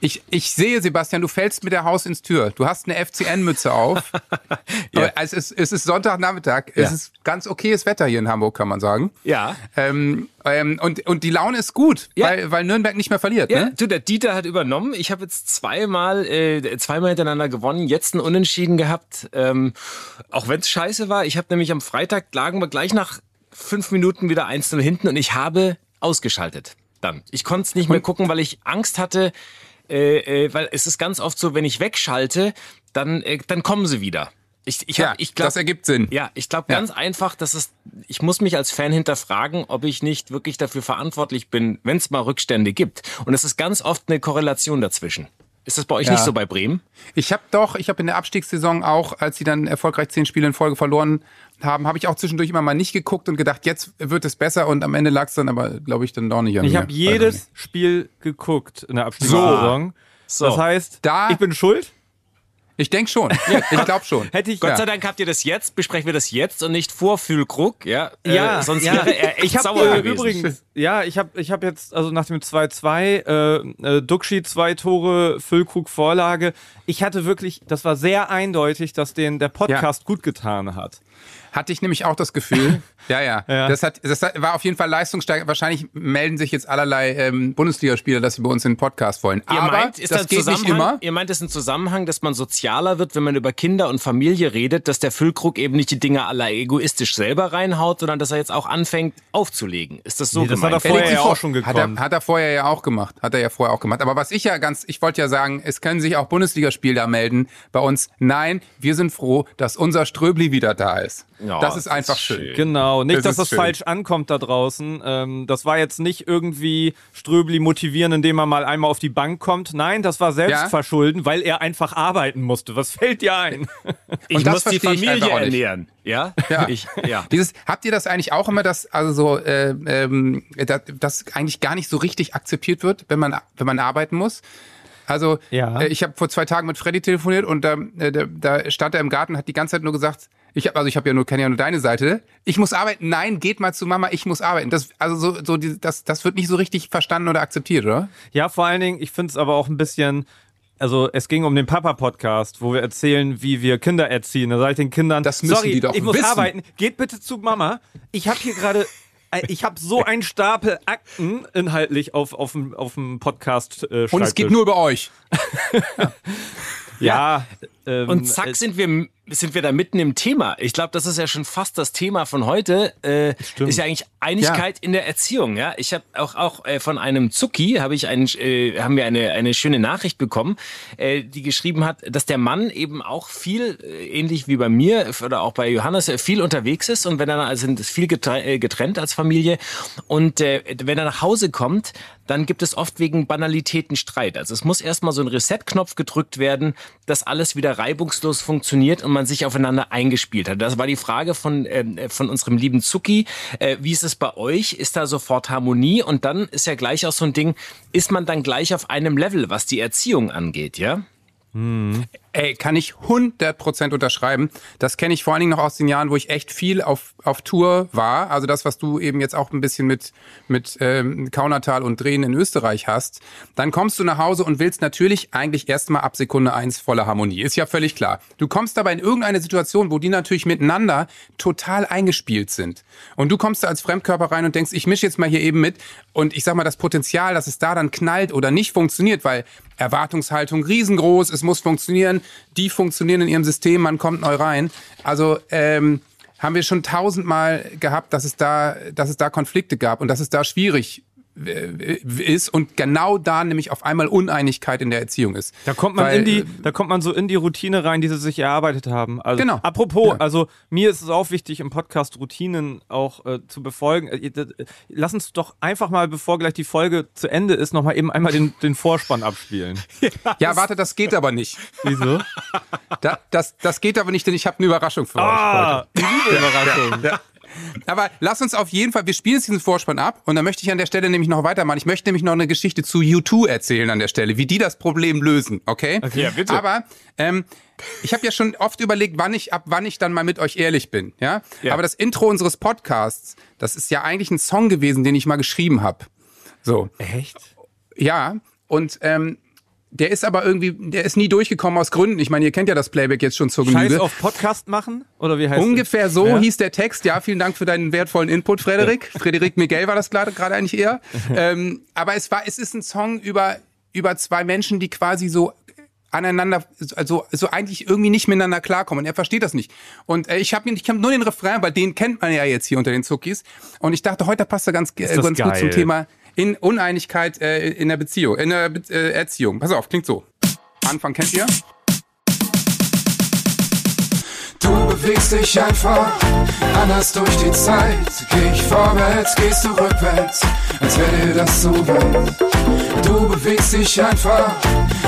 Ich, ich sehe, Sebastian, du fällst mit der Haus ins Tür. Du hast eine FCN-Mütze auf. ja. es, ist, es ist Sonntagnachmittag. Ja. Es ist ganz okayes Wetter hier in Hamburg, kann man sagen. Ja. Ähm, ähm, und, und die Laune ist gut, ja. weil, weil Nürnberg nicht mehr verliert. Ja, ne? du, der Dieter hat übernommen. Ich habe jetzt zweimal, äh, zweimal hintereinander gewonnen, jetzt ein Unentschieden gehabt. Ähm, auch wenn es scheiße war. Ich habe nämlich am Freitag lagen wir gleich nach fünf Minuten wieder einzeln hinten und ich habe ausgeschaltet. Dann. Ich konnte es nicht mehr gucken, weil ich Angst hatte, äh, äh, weil es ist ganz oft so, wenn ich wegschalte, dann, äh, dann kommen sie wieder. Ich, ich ja, ich glaub, das ergibt Sinn. Ja, ich glaube ja. ganz einfach, dass es, ich muss mich als Fan hinterfragen, ob ich nicht wirklich dafür verantwortlich bin, wenn es mal Rückstände gibt. Und es ist ganz oft eine Korrelation dazwischen. Ist das bei euch ja. nicht so bei Bremen? Ich habe doch, ich habe in der Abstiegssaison auch, als sie dann erfolgreich zehn Spiele in Folge verloren haben, habe ich auch zwischendurch immer mal nicht geguckt und gedacht, jetzt wird es besser und am Ende lag es dann aber, glaube ich, dann doch nicht an Ich habe jedes Spiel geguckt in der Abstiegssaison. So. Das heißt, da, ich bin schuld? Ich denke schon. Ja, ich glaube schon. Hätte ich, Gott ja. sei Dank habt ihr das jetzt, besprechen wir das jetzt und nicht vor Fühlkrug, ja? Ja, äh, sonst ja. wäre er echt ich hab, sauer äh, Übrigens, ja, ich habe ich hab jetzt, also nach dem 2-2, äh, äh, Duxi zwei Tore, Füllkrug Vorlage. Ich hatte wirklich, das war sehr eindeutig, dass den der Podcast ja. gut getan hat. Hatte ich nämlich auch das Gefühl. ja, ja, ja. Das, hat, das war auf jeden Fall leistungsstärker. Wahrscheinlich melden sich jetzt allerlei ähm, Bundesligaspieler, dass sie bei uns in den Podcast wollen. Ihr Aber meint, ist das geht nicht immer. Ihr meint, es ist ein Zusammenhang, dass man sozialer wird, wenn man über Kinder und Familie redet, dass der Füllkrug eben nicht die Dinge aller egoistisch selber reinhaut, sondern dass er jetzt auch anfängt aufzulegen. Ist das so nee, das gemeint? hat er vorher ja auch schon gekommen. Hat er, hat er vorher ja auch gemacht. Hat er ja vorher auch gemacht. Aber was ich ja ganz, ich wollte ja sagen, es können sich auch Bundesligaspieler melden bei uns. Nein, wir sind froh, dass unser Ströbli wieder da ist. Ja, das ist einfach ist schön. Genau, nicht, das dass das schön. falsch ankommt da draußen. Ähm, das war jetzt nicht irgendwie Ströbli motivieren, indem er mal einmal auf die Bank kommt. Nein, das war Selbstverschulden, ja? weil er einfach arbeiten musste. Was fällt dir ein? ich muss die Familie ernähren. Ja? Ja. Ich, ja. Dieses, habt ihr das eigentlich auch immer, dass also so, äh, ähm, dass, dass eigentlich gar nicht so richtig akzeptiert wird, wenn man wenn man arbeiten muss? Also ja. äh, ich habe vor zwei Tagen mit Freddy telefoniert und äh, da, da stand er im Garten und hat die ganze Zeit nur gesagt, ich habe also ich habe ja nur kenne ja nur deine Seite. Ich muss arbeiten. Nein, geht mal zu Mama. Ich muss arbeiten. Das also so so die, das das wird nicht so richtig verstanden oder akzeptiert, oder? Ja, vor allen Dingen. Ich finde es aber auch ein bisschen also es ging um den Papa-Podcast, wo wir erzählen, wie wir Kinder erziehen. Da sage ich den Kindern, das müssen sorry, die doch ich muss wissen. arbeiten. Geht bitte zu Mama. Ich habe hier gerade äh, ich habe so einen Stapel Akten inhaltlich auf, auf, dem, auf dem Podcast. Äh, Und es geht nur über euch. ja. ja ähm, Und zack sind wir sind wir da mitten im Thema. Ich glaube, das ist ja schon fast das Thema von heute. Äh, ist ja eigentlich Einigkeit ja. in der Erziehung. Ja, ich habe auch auch äh, von einem Zucki habe ich einen, äh, haben wir eine eine schöne Nachricht bekommen, äh, die geschrieben hat, dass der Mann eben auch viel äh, ähnlich wie bei mir oder auch bei Johannes äh, viel unterwegs ist und wenn er also sind viel äh, getrennt als Familie und äh, wenn er nach Hause kommt, dann gibt es oft wegen Banalitäten Streit. Also es muss erstmal so ein Reset-Knopf gedrückt werden, dass alles wieder reibungslos funktioniert und man sich aufeinander eingespielt hat. Das war die Frage von, äh, von unserem lieben Zuki. Äh, wie ist es bei euch? Ist da sofort Harmonie? Und dann ist ja gleich auch so ein Ding, ist man dann gleich auf einem Level, was die Erziehung angeht, ja? Mhm. Ey, kann ich 100% unterschreiben. Das kenne ich vor allen Dingen noch aus den Jahren, wo ich echt viel auf, auf Tour war. Also das, was du eben jetzt auch ein bisschen mit, mit ähm, Kaunertal und Drehen in Österreich hast. Dann kommst du nach Hause und willst natürlich eigentlich erstmal ab Sekunde eins volle Harmonie. Ist ja völlig klar. Du kommst aber in irgendeine Situation, wo die natürlich miteinander total eingespielt sind. Und du kommst da als Fremdkörper rein und denkst, ich mische jetzt mal hier eben mit. Und ich sag mal, das Potenzial, dass es da dann knallt oder nicht funktioniert, weil Erwartungshaltung riesengroß, es muss funktionieren, die funktionieren in ihrem System, man kommt neu rein. Also ähm, haben wir schon tausendmal gehabt, dass es da, dass es da Konflikte gab und dass es da schwierig ist und genau da nämlich auf einmal Uneinigkeit in der Erziehung ist. Da kommt man Weil, in die, da kommt man so in die Routine rein, die sie sich erarbeitet haben. Also, genau. Apropos, ja. also mir ist es auch wichtig, im Podcast Routinen auch äh, zu befolgen. Äh, lass uns doch einfach mal, bevor gleich die Folge zu Ende ist, nochmal eben einmal den, den Vorspann abspielen. ja, warte, das geht aber nicht. Wieso? Da, das, das geht aber nicht, denn ich habe eine Überraschung für ah, euch heute. Liebe Überraschung. Ja, ja. Aber lass uns auf jeden Fall, wir spielen jetzt diesen Vorspann ab und dann möchte ich an der Stelle nämlich noch weitermachen. Ich möchte nämlich noch eine Geschichte zu U2 erzählen an der Stelle, wie die das Problem lösen, okay? Okay, ja, bitte. Aber ähm, ich habe ja schon oft überlegt, wann ich ab wann ich dann mal mit euch ehrlich bin, ja? ja? Aber das Intro unseres Podcasts, das ist ja eigentlich ein Song gewesen, den ich mal geschrieben habe. So. Echt? Ja, und ähm, der ist aber irgendwie, der ist nie durchgekommen aus Gründen. Ich meine, ihr kennt ja das Playback jetzt schon zur Genüge. Scheiß auf Podcast machen? Oder wie heißt Ungefähr das? so ja? hieß der Text. Ja, vielen Dank für deinen wertvollen Input, Frederik. Frederik Miguel war das gerade eigentlich eher. ähm, aber es war, es ist ein Song über, über zwei Menschen, die quasi so aneinander, also so eigentlich irgendwie nicht miteinander klarkommen. Und er versteht das nicht. Und äh, ich habe ich hab nur den Refrain, weil den kennt man ja jetzt hier unter den Zuckis. Und ich dachte, heute passt er ganz, äh, ganz gut zum Thema in Uneinigkeit äh, in der Beziehung, in der Be äh, Erziehung. Pass auf, klingt so. Anfang kennt ihr? Du bewegst dich einfach anders durch die Zeit. Geh ich vorwärts, gehst du rückwärts, als wäre dir das so weit. Du bewegst dich einfach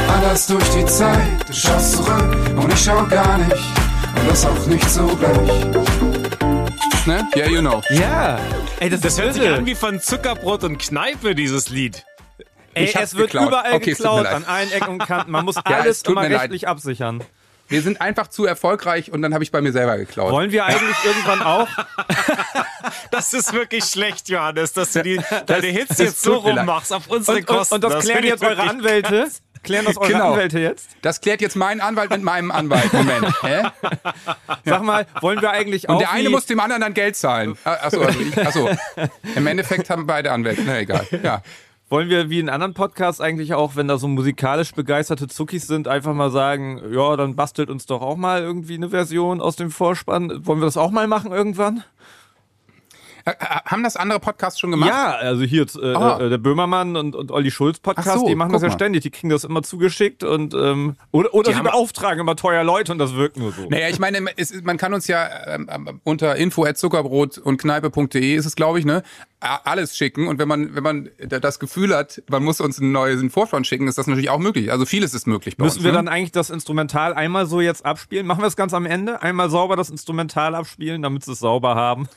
anders durch die Zeit. Du schaust zurück und ich schau gar nicht und das auch nicht so gleich ne? Yeah, you know. Ja. Ey, das, das hört sich an wie von Zuckerbrot und Kneipe, dieses Lied. Ey, es wird geklaut. überall okay, geklaut, an allen Ecken und Kanten. Man muss ja, alles immer rechtlich leid. absichern. Wir sind einfach zu erfolgreich und dann habe ich bei mir selber geklaut. Wollen wir eigentlich irgendwann auch? das ist wirklich schlecht, Johannes, dass du die, deine Hits jetzt so rummachst auf unsere und, Kosten. Und, und das, das klären jetzt eure Anwälte. Klären das eure genau. Anwälte jetzt? Das klärt jetzt mein Anwalt mit meinem Anwalt. Moment. Hä? Sag mal, wollen wir eigentlich auch. Und der eine muss dem anderen dann Geld zahlen. Ah, achso, also ich, achso. Im Endeffekt haben beide Anwälte. Na egal. Ja. Wollen wir wie in anderen Podcasts eigentlich auch, wenn da so musikalisch begeisterte Zuckis sind, einfach mal sagen, ja, dann bastelt uns doch auch mal irgendwie eine Version aus dem Vorspann. Wollen wir das auch mal machen irgendwann? Äh, äh, haben das andere Podcasts schon gemacht? Ja, also hier äh, oh. der Böhmermann und, und Olli Schulz Podcast, so, die machen das ja mal. ständig, die kriegen das immer zugeschickt und ähm, oder, oder sie beauftragen immer teuer Leute und das wirkt nur so. Naja, ich meine, es, man kann uns ja ähm, ähm unter info@zuckerbrot und kneipe.de ist es, glaube ich, ne, alles schicken und wenn man wenn man das Gefühl hat, man muss uns einen neuen Vorspann schicken, ist das natürlich auch möglich. Also vieles ist möglich bei Müssen uns, wir ne? dann eigentlich das Instrumental einmal so jetzt abspielen? Machen wir es ganz am Ende? Einmal sauber das Instrumental abspielen, damit sie es sauber haben.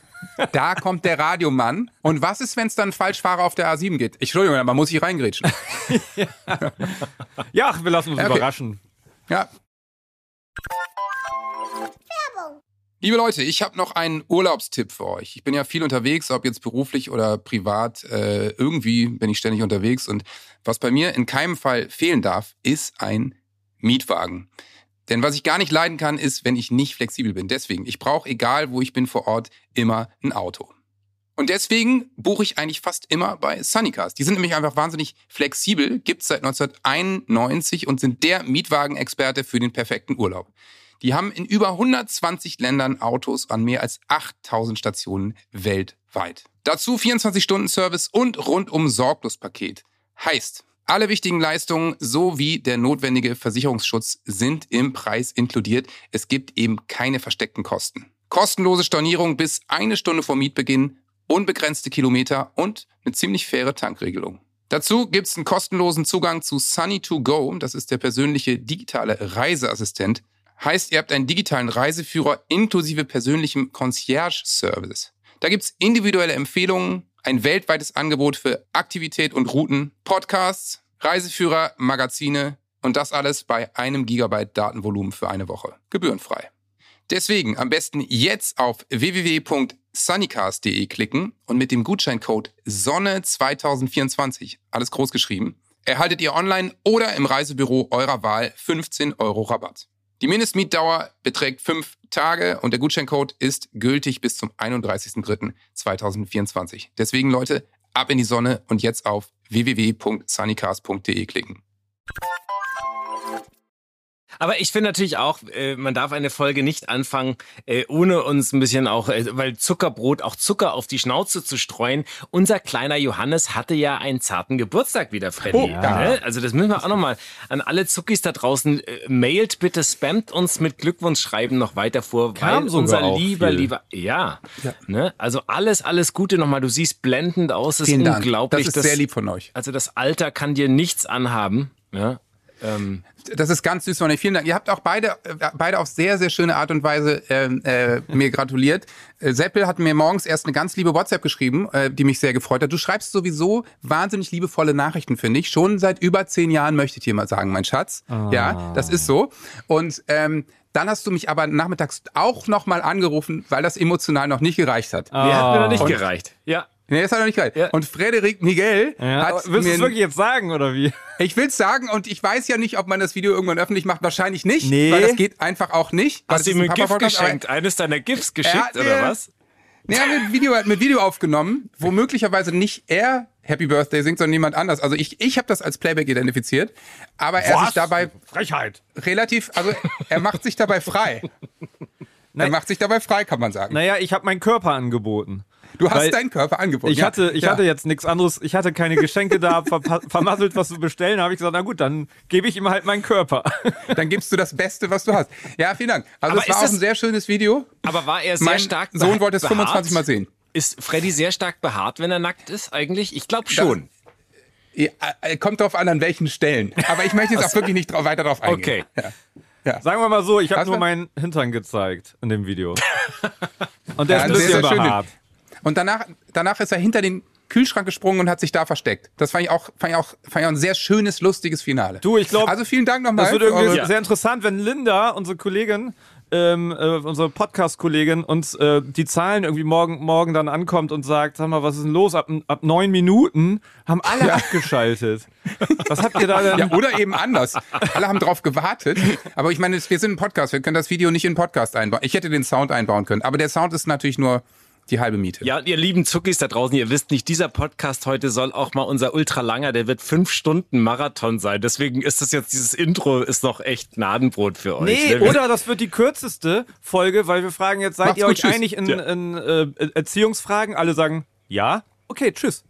Da kommt der Radiomann. Und was ist, wenn es dann Falschfahrer auf der A7 geht? Entschuldigung, man muss sich reingrätschen. ja. ja, wir lassen uns okay. überraschen. Ja. Werbung. Liebe Leute, ich habe noch einen Urlaubstipp für euch. Ich bin ja viel unterwegs, ob jetzt beruflich oder privat. Äh, irgendwie bin ich ständig unterwegs. Und was bei mir in keinem Fall fehlen darf, ist ein Mietwagen. Denn was ich gar nicht leiden kann, ist, wenn ich nicht flexibel bin. Deswegen, ich brauche, egal wo ich bin vor Ort, immer ein Auto. Und deswegen buche ich eigentlich fast immer bei Sunnycars. Die sind nämlich einfach wahnsinnig flexibel, gibt's seit 1991 und sind der Mietwagenexperte für den perfekten Urlaub. Die haben in über 120 Ländern Autos an mehr als 8000 Stationen weltweit. Dazu 24-Stunden-Service und rundum Sorglospaket. Heißt, alle wichtigen Leistungen sowie der notwendige Versicherungsschutz sind im Preis inkludiert. Es gibt eben keine versteckten Kosten. Kostenlose Stornierung bis eine Stunde vor Mietbeginn, unbegrenzte Kilometer und eine ziemlich faire Tankregelung. Dazu gibt es einen kostenlosen Zugang zu Sunny2Go, das ist der persönliche digitale Reiseassistent. Heißt, ihr habt einen digitalen Reiseführer inklusive persönlichem Concierge-Service. Da gibt es individuelle Empfehlungen, ein weltweites Angebot für Aktivität und Routen, Podcasts, Reiseführer, Magazine und das alles bei einem Gigabyte Datenvolumen für eine Woche. Gebührenfrei. Deswegen am besten jetzt auf www.sunnycast.de klicken und mit dem Gutscheincode Sonne2024, alles groß geschrieben, erhaltet ihr online oder im Reisebüro eurer Wahl 15 Euro Rabatt. Die Mindestmietdauer beträgt fünf Tage und der Gutscheincode ist gültig bis zum 31.03.2024. Deswegen Leute, ab in die Sonne und jetzt auf www.sunnycast.de klicken. Aber ich finde natürlich auch, äh, man darf eine Folge nicht anfangen, äh, ohne uns ein bisschen auch, äh, weil Zuckerbrot auch Zucker auf die Schnauze zu streuen. Unser kleiner Johannes hatte ja einen zarten Geburtstag wieder, Freddy. Oh, ja. ne? Also das müssen wir auch nochmal an alle Zuckis da draußen. Mailt bitte, spammt uns mit Glückwunschschreiben noch weiter vor, Kam weil unser lieber, viel. lieber, ja, ja. Ne? Also alles, alles Gute nochmal. Du siehst blendend aus. Es ist unglaublich. Das ist sehr lieb von euch. Also das Alter kann dir nichts anhaben. Ja. Ähm, das ist ganz süß von euch. Vielen Dank. Ihr habt auch beide, äh, beide auf sehr, sehr schöne Art und Weise äh, äh, mir gratuliert. Äh, Seppel hat mir morgens erst eine ganz liebe WhatsApp geschrieben, äh, die mich sehr gefreut hat. Du schreibst sowieso wahnsinnig liebevolle Nachrichten, finde ich. Schon seit über zehn Jahren möchte ich dir mal sagen, mein Schatz. Ah. Ja, das ist so. Und ähm, dann hast du mich aber nachmittags auch nochmal angerufen, weil das emotional noch nicht gereicht hat. Ah. Nee, hat mir noch nicht und, gereicht. Ja. Nee, ist halt noch nicht geil. Ja. Und Frederik Miguel ja, hat. Willst du es wirklich jetzt sagen, oder wie? Ich will es sagen und ich weiß ja nicht, ob man das Video irgendwann öffentlich macht. Wahrscheinlich nicht, nee. weil das geht einfach auch nicht. Hast du ihm ein GIF geschenkt? Eines deiner GIFs geschickt, oder was? Nee, er hat mit Video, mit Video aufgenommen, wo möglicherweise nicht er Happy Birthday singt, sondern jemand anders. Also ich, ich habe das als Playback identifiziert, aber er Was? sich dabei Frechheit. relativ, also er macht sich dabei frei. er macht sich dabei frei, kann man sagen. Naja, ich habe meinen Körper angeboten. Du hast deinen Körper angeboten. Ich hatte, ich ja. hatte jetzt nichts anderes. Ich hatte keine Geschenke da, vermasselt was zu bestellen. Da habe ich gesagt, na gut, dann gebe ich ihm halt meinen Körper. Dann gibst du das Beste, was du hast. Ja, vielen Dank. Also es war auch ein sehr schönes Video. Aber war er sehr mein stark Sohn wollte es 25 Mal sehen. Ist Freddy sehr stark behaart, wenn er nackt ist eigentlich? Ich glaube schon. Das, ja, kommt drauf an, an welchen Stellen. Aber ich möchte jetzt auch wirklich nicht drauf, weiter drauf eingehen. Okay. Ja. Ja. Sagen wir mal so, ich habe nur meinen Hintern gezeigt in dem Video. Und der ja, ist ein bisschen behaart. Und danach, danach ist er hinter den Kühlschrank gesprungen und hat sich da versteckt. Das fand ich auch, fand ich auch, fand ich auch ein sehr schönes, lustiges Finale. Du, ich glaube. Also vielen Dank nochmal. Das wird irgendwie ja. sehr interessant, wenn Linda, unsere Kollegin, ähm, äh, unsere Podcast-Kollegin uns äh, die Zahlen irgendwie morgen, morgen dann ankommt und sagt, sag mal, was ist denn los? Ab, ab neun Minuten haben alle ja. abgeschaltet. Was habt ihr da denn? Ja, oder eben anders. Alle haben drauf gewartet. Aber ich meine, wir sind ein Podcast. Wir können das Video nicht in den Podcast einbauen. Ich hätte den Sound einbauen können. Aber der Sound ist natürlich nur die halbe Miete. Ja, ihr lieben Zuckis da draußen, ihr wisst nicht, dieser Podcast heute soll auch mal unser ultralanger, der wird fünf Stunden Marathon sein. Deswegen ist das jetzt, dieses Intro ist noch echt Gnadenbrot für euch. Nee, ne? oder das wird die kürzeste Folge, weil wir fragen jetzt, seid Macht's ihr euch einig in, ja. in äh, Erziehungsfragen? Alle sagen, ja. Okay, tschüss.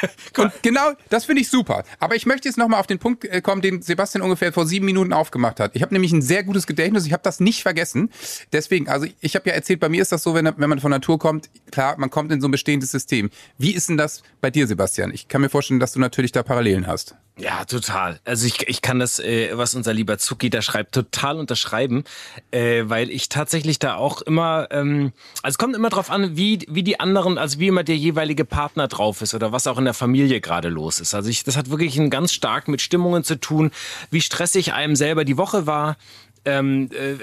Und genau, das finde ich super. Aber ich möchte jetzt nochmal auf den Punkt äh, kommen, den Sebastian ungefähr vor sieben Minuten aufgemacht hat. Ich habe nämlich ein sehr gutes Gedächtnis, ich habe das nicht vergessen. Deswegen, also ich habe ja erzählt, bei mir ist das so, wenn, wenn man von Natur kommt, klar, man kommt in so ein bestehendes System. Wie ist denn das bei dir, Sebastian? Ich kann mir vorstellen, dass du natürlich da Parallelen hast. Ja, total. Also ich, ich kann das, äh, was unser lieber Zuki da schreibt, total unterschreiben, äh, weil ich tatsächlich da auch immer, ähm, also es kommt immer drauf an, wie, wie die anderen, also wie immer der jeweilige Partner drauf ist oder was auch in der Familie gerade los ist. Also ich, das hat wirklich ein ganz stark mit Stimmungen zu tun, wie stressig einem selber die Woche war, ähm, äh,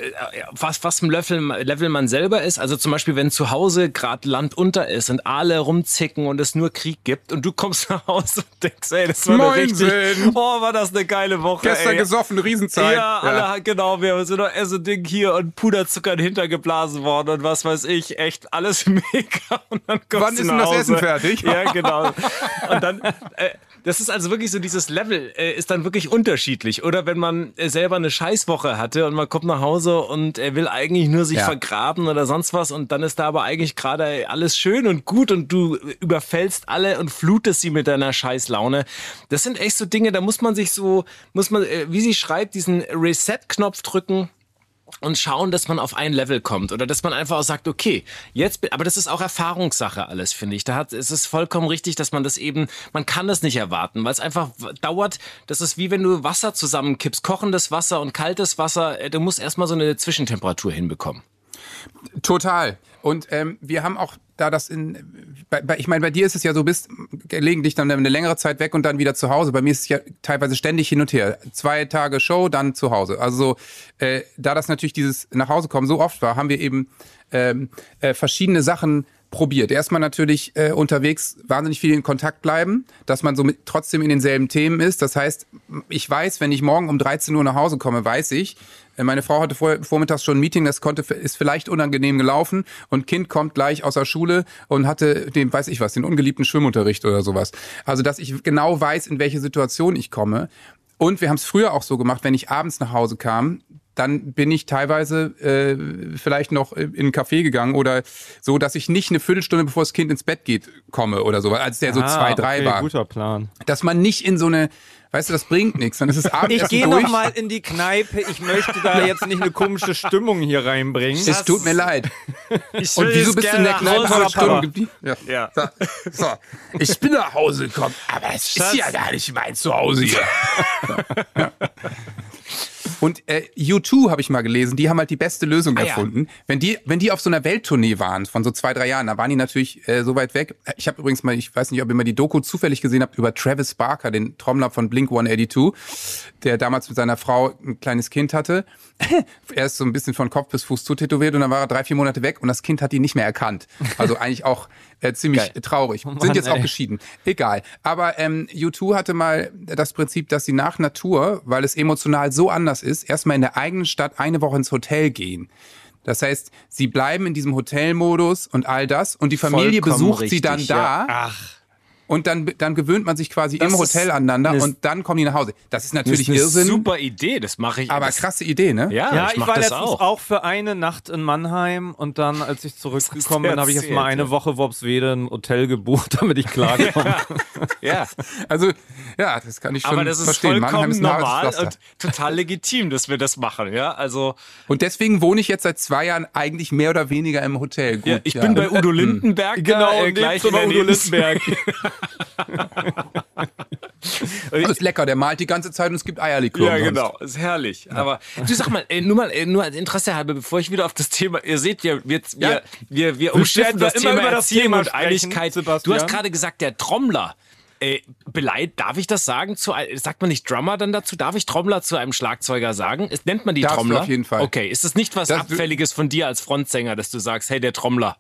was, was im Level, Level man selber ist. Also zum Beispiel, wenn zu Hause gerade Land unter ist und alle rumzicken und es nur Krieg gibt und du kommst nach Hause und denkst, ey, das war eine richtig, oh, war das eine geile Woche. Gestern ey. gesoffen, Riesenzeit. Ja, alle, ja. genau, wir sind noch so Ding hier und Puderzucker hintergeblasen worden und was weiß ich, echt alles mega. Und dann kommst Wann ist denn das Essen fertig? Ja, genau. Und dann, äh, das ist also wirklich so, dieses Level äh, ist dann wirklich unterschiedlich. Oder wenn man äh, selber eine Scheißwoche hatte und man kommt nach Hause und er will eigentlich nur sich ja. vergraben oder sonst was und dann ist da aber eigentlich gerade alles schön und gut und du überfällst alle und flutest sie mit deiner Scheißlaune. Das sind echt so Dinge, da muss man sich so, muss man, äh, wie sie schreibt, diesen Reset-Knopf drücken und schauen, dass man auf ein Level kommt oder dass man einfach auch sagt, okay, jetzt, aber das ist auch Erfahrungssache alles, finde ich. Da hat, es ist vollkommen richtig, dass man das eben, man kann das nicht erwarten, weil es einfach dauert. Das ist wie wenn du Wasser zusammenkippst, kochendes Wasser und kaltes Wasser. Äh, du musst erstmal so eine Zwischentemperatur hinbekommen. Total. Und ähm, wir haben auch da das in, bei, bei, ich meine, bei dir ist es ja so, bist gelegentlich dann eine längere Zeit weg und dann wieder zu Hause. Bei mir ist es ja teilweise ständig hin und her. Zwei Tage Show, dann zu Hause. Also so, äh, da das natürlich dieses nach Hause kommen so oft war, haben wir eben ähm, äh, verschiedene Sachen probiert. Erstmal natürlich äh, unterwegs wahnsinnig viel in Kontakt bleiben, dass man so mit, trotzdem in denselben Themen ist. Das heißt, ich weiß, wenn ich morgen um 13 Uhr nach Hause komme, weiß ich, meine Frau hatte vor, vormittags schon ein Meeting, das konnte ist vielleicht unangenehm gelaufen und Kind kommt gleich aus der Schule und hatte den, weiß ich was, den ungeliebten Schwimmunterricht oder sowas. Also, dass ich genau weiß, in welche Situation ich komme. Und wir haben es früher auch so gemacht, wenn ich abends nach Hause kam, dann bin ich teilweise äh, vielleicht noch in einen Café gegangen oder so, dass ich nicht eine Viertelstunde bevor das Kind ins Bett geht komme oder so, als der so ah, zwei, drei okay, war. Guter Plan. Dass man nicht in so eine, weißt du, das bringt nichts. Dann ist es abends Ich gehe noch mal in die Kneipe. Ich möchte da jetzt nicht eine komische Stimmung hier reinbringen. Es tut mir leid. Ich Und wieso bist du in der Kneipe eine Stunde geblieben? Ja. ja. So, so, ich bin nach Hause gekommen, aber es Schatz. ist ja gar nicht mein Zuhause hier. ja. Und äh, U2 habe ich mal gelesen, die haben halt die beste Lösung ah, erfunden. Ja. Wenn die, wenn die auf so einer Welttournee waren von so zwei, drei Jahren, da waren die natürlich äh, so weit weg. Ich habe übrigens mal, ich weiß nicht, ob ihr mal die Doku zufällig gesehen habt über Travis Barker, den Trommler von Blink 182, der damals mit seiner Frau ein kleines Kind hatte. er ist so ein bisschen von Kopf bis Fuß zutätowiert und dann war er drei, vier Monate weg und das Kind hat ihn nicht mehr erkannt. Also eigentlich auch äh, ziemlich Geil. traurig. Mann, Sind jetzt ey. auch geschieden. Egal. Aber ähm, U2 hatte mal das Prinzip, dass sie nach Natur, weil es emotional so anders ist, erstmal in der eigenen Stadt eine Woche ins Hotel gehen. Das heißt, sie bleiben in diesem Hotelmodus und all das und die Familie Vollkommen besucht richtig, sie dann da. Ja. Ach und dann, dann gewöhnt man sich quasi das im Hotel aneinander und dann kommen die nach Hause. Das ist natürlich das ist eine Irrsinn. Super Idee, das mache ich. Aber krasse Idee, ne? Ja, ja ich, ich war letztens auch. auch. für eine Nacht in Mannheim und dann, als ich zurückgekommen bin, habe ich erst mal eine Woche Worpswede ein Hotel gebucht, damit ich klarkomme. ja. ja, also ja, das kann ich schon Aber das ist verstehen. vollkommen ist normal und total legitim, dass wir das machen, ja. Also und deswegen wohne ich jetzt seit zwei Jahren eigentlich mehr oder weniger im Hotel. Gut, ja, ich ja. bin bei Udo Lindenberg, genau, äh, gleich in Udo Lindenberg. das ist lecker, der malt die ganze Zeit und es gibt Eierlikör. Ja, genau, ist herrlich. Ja. Aber du sag mal, äh, nur mal, äh, nur als Interesse halber, bevor ich wieder auf das Thema, ihr seht, wir, wir, ja. wir, wir, wir umschiffen das Thema über das Thema und Einigkeit. Sebastian. Du hast gerade gesagt, der Trommler. Äh, Beleit, darf ich das sagen? Zu, sagt man nicht Drummer dann dazu? Darf ich Trommler zu einem Schlagzeuger sagen? Ist, nennt man die Darfst Trommler? auf jeden Fall. Okay, ist das nicht was das Abfälliges von dir als Frontsänger, dass du sagst, hey, der Trommler?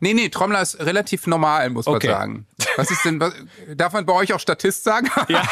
Nee, nee, Trommler ist relativ normal, muss okay. man sagen. Was ist denn, was, darf man bei euch auch Statist sagen? Ja.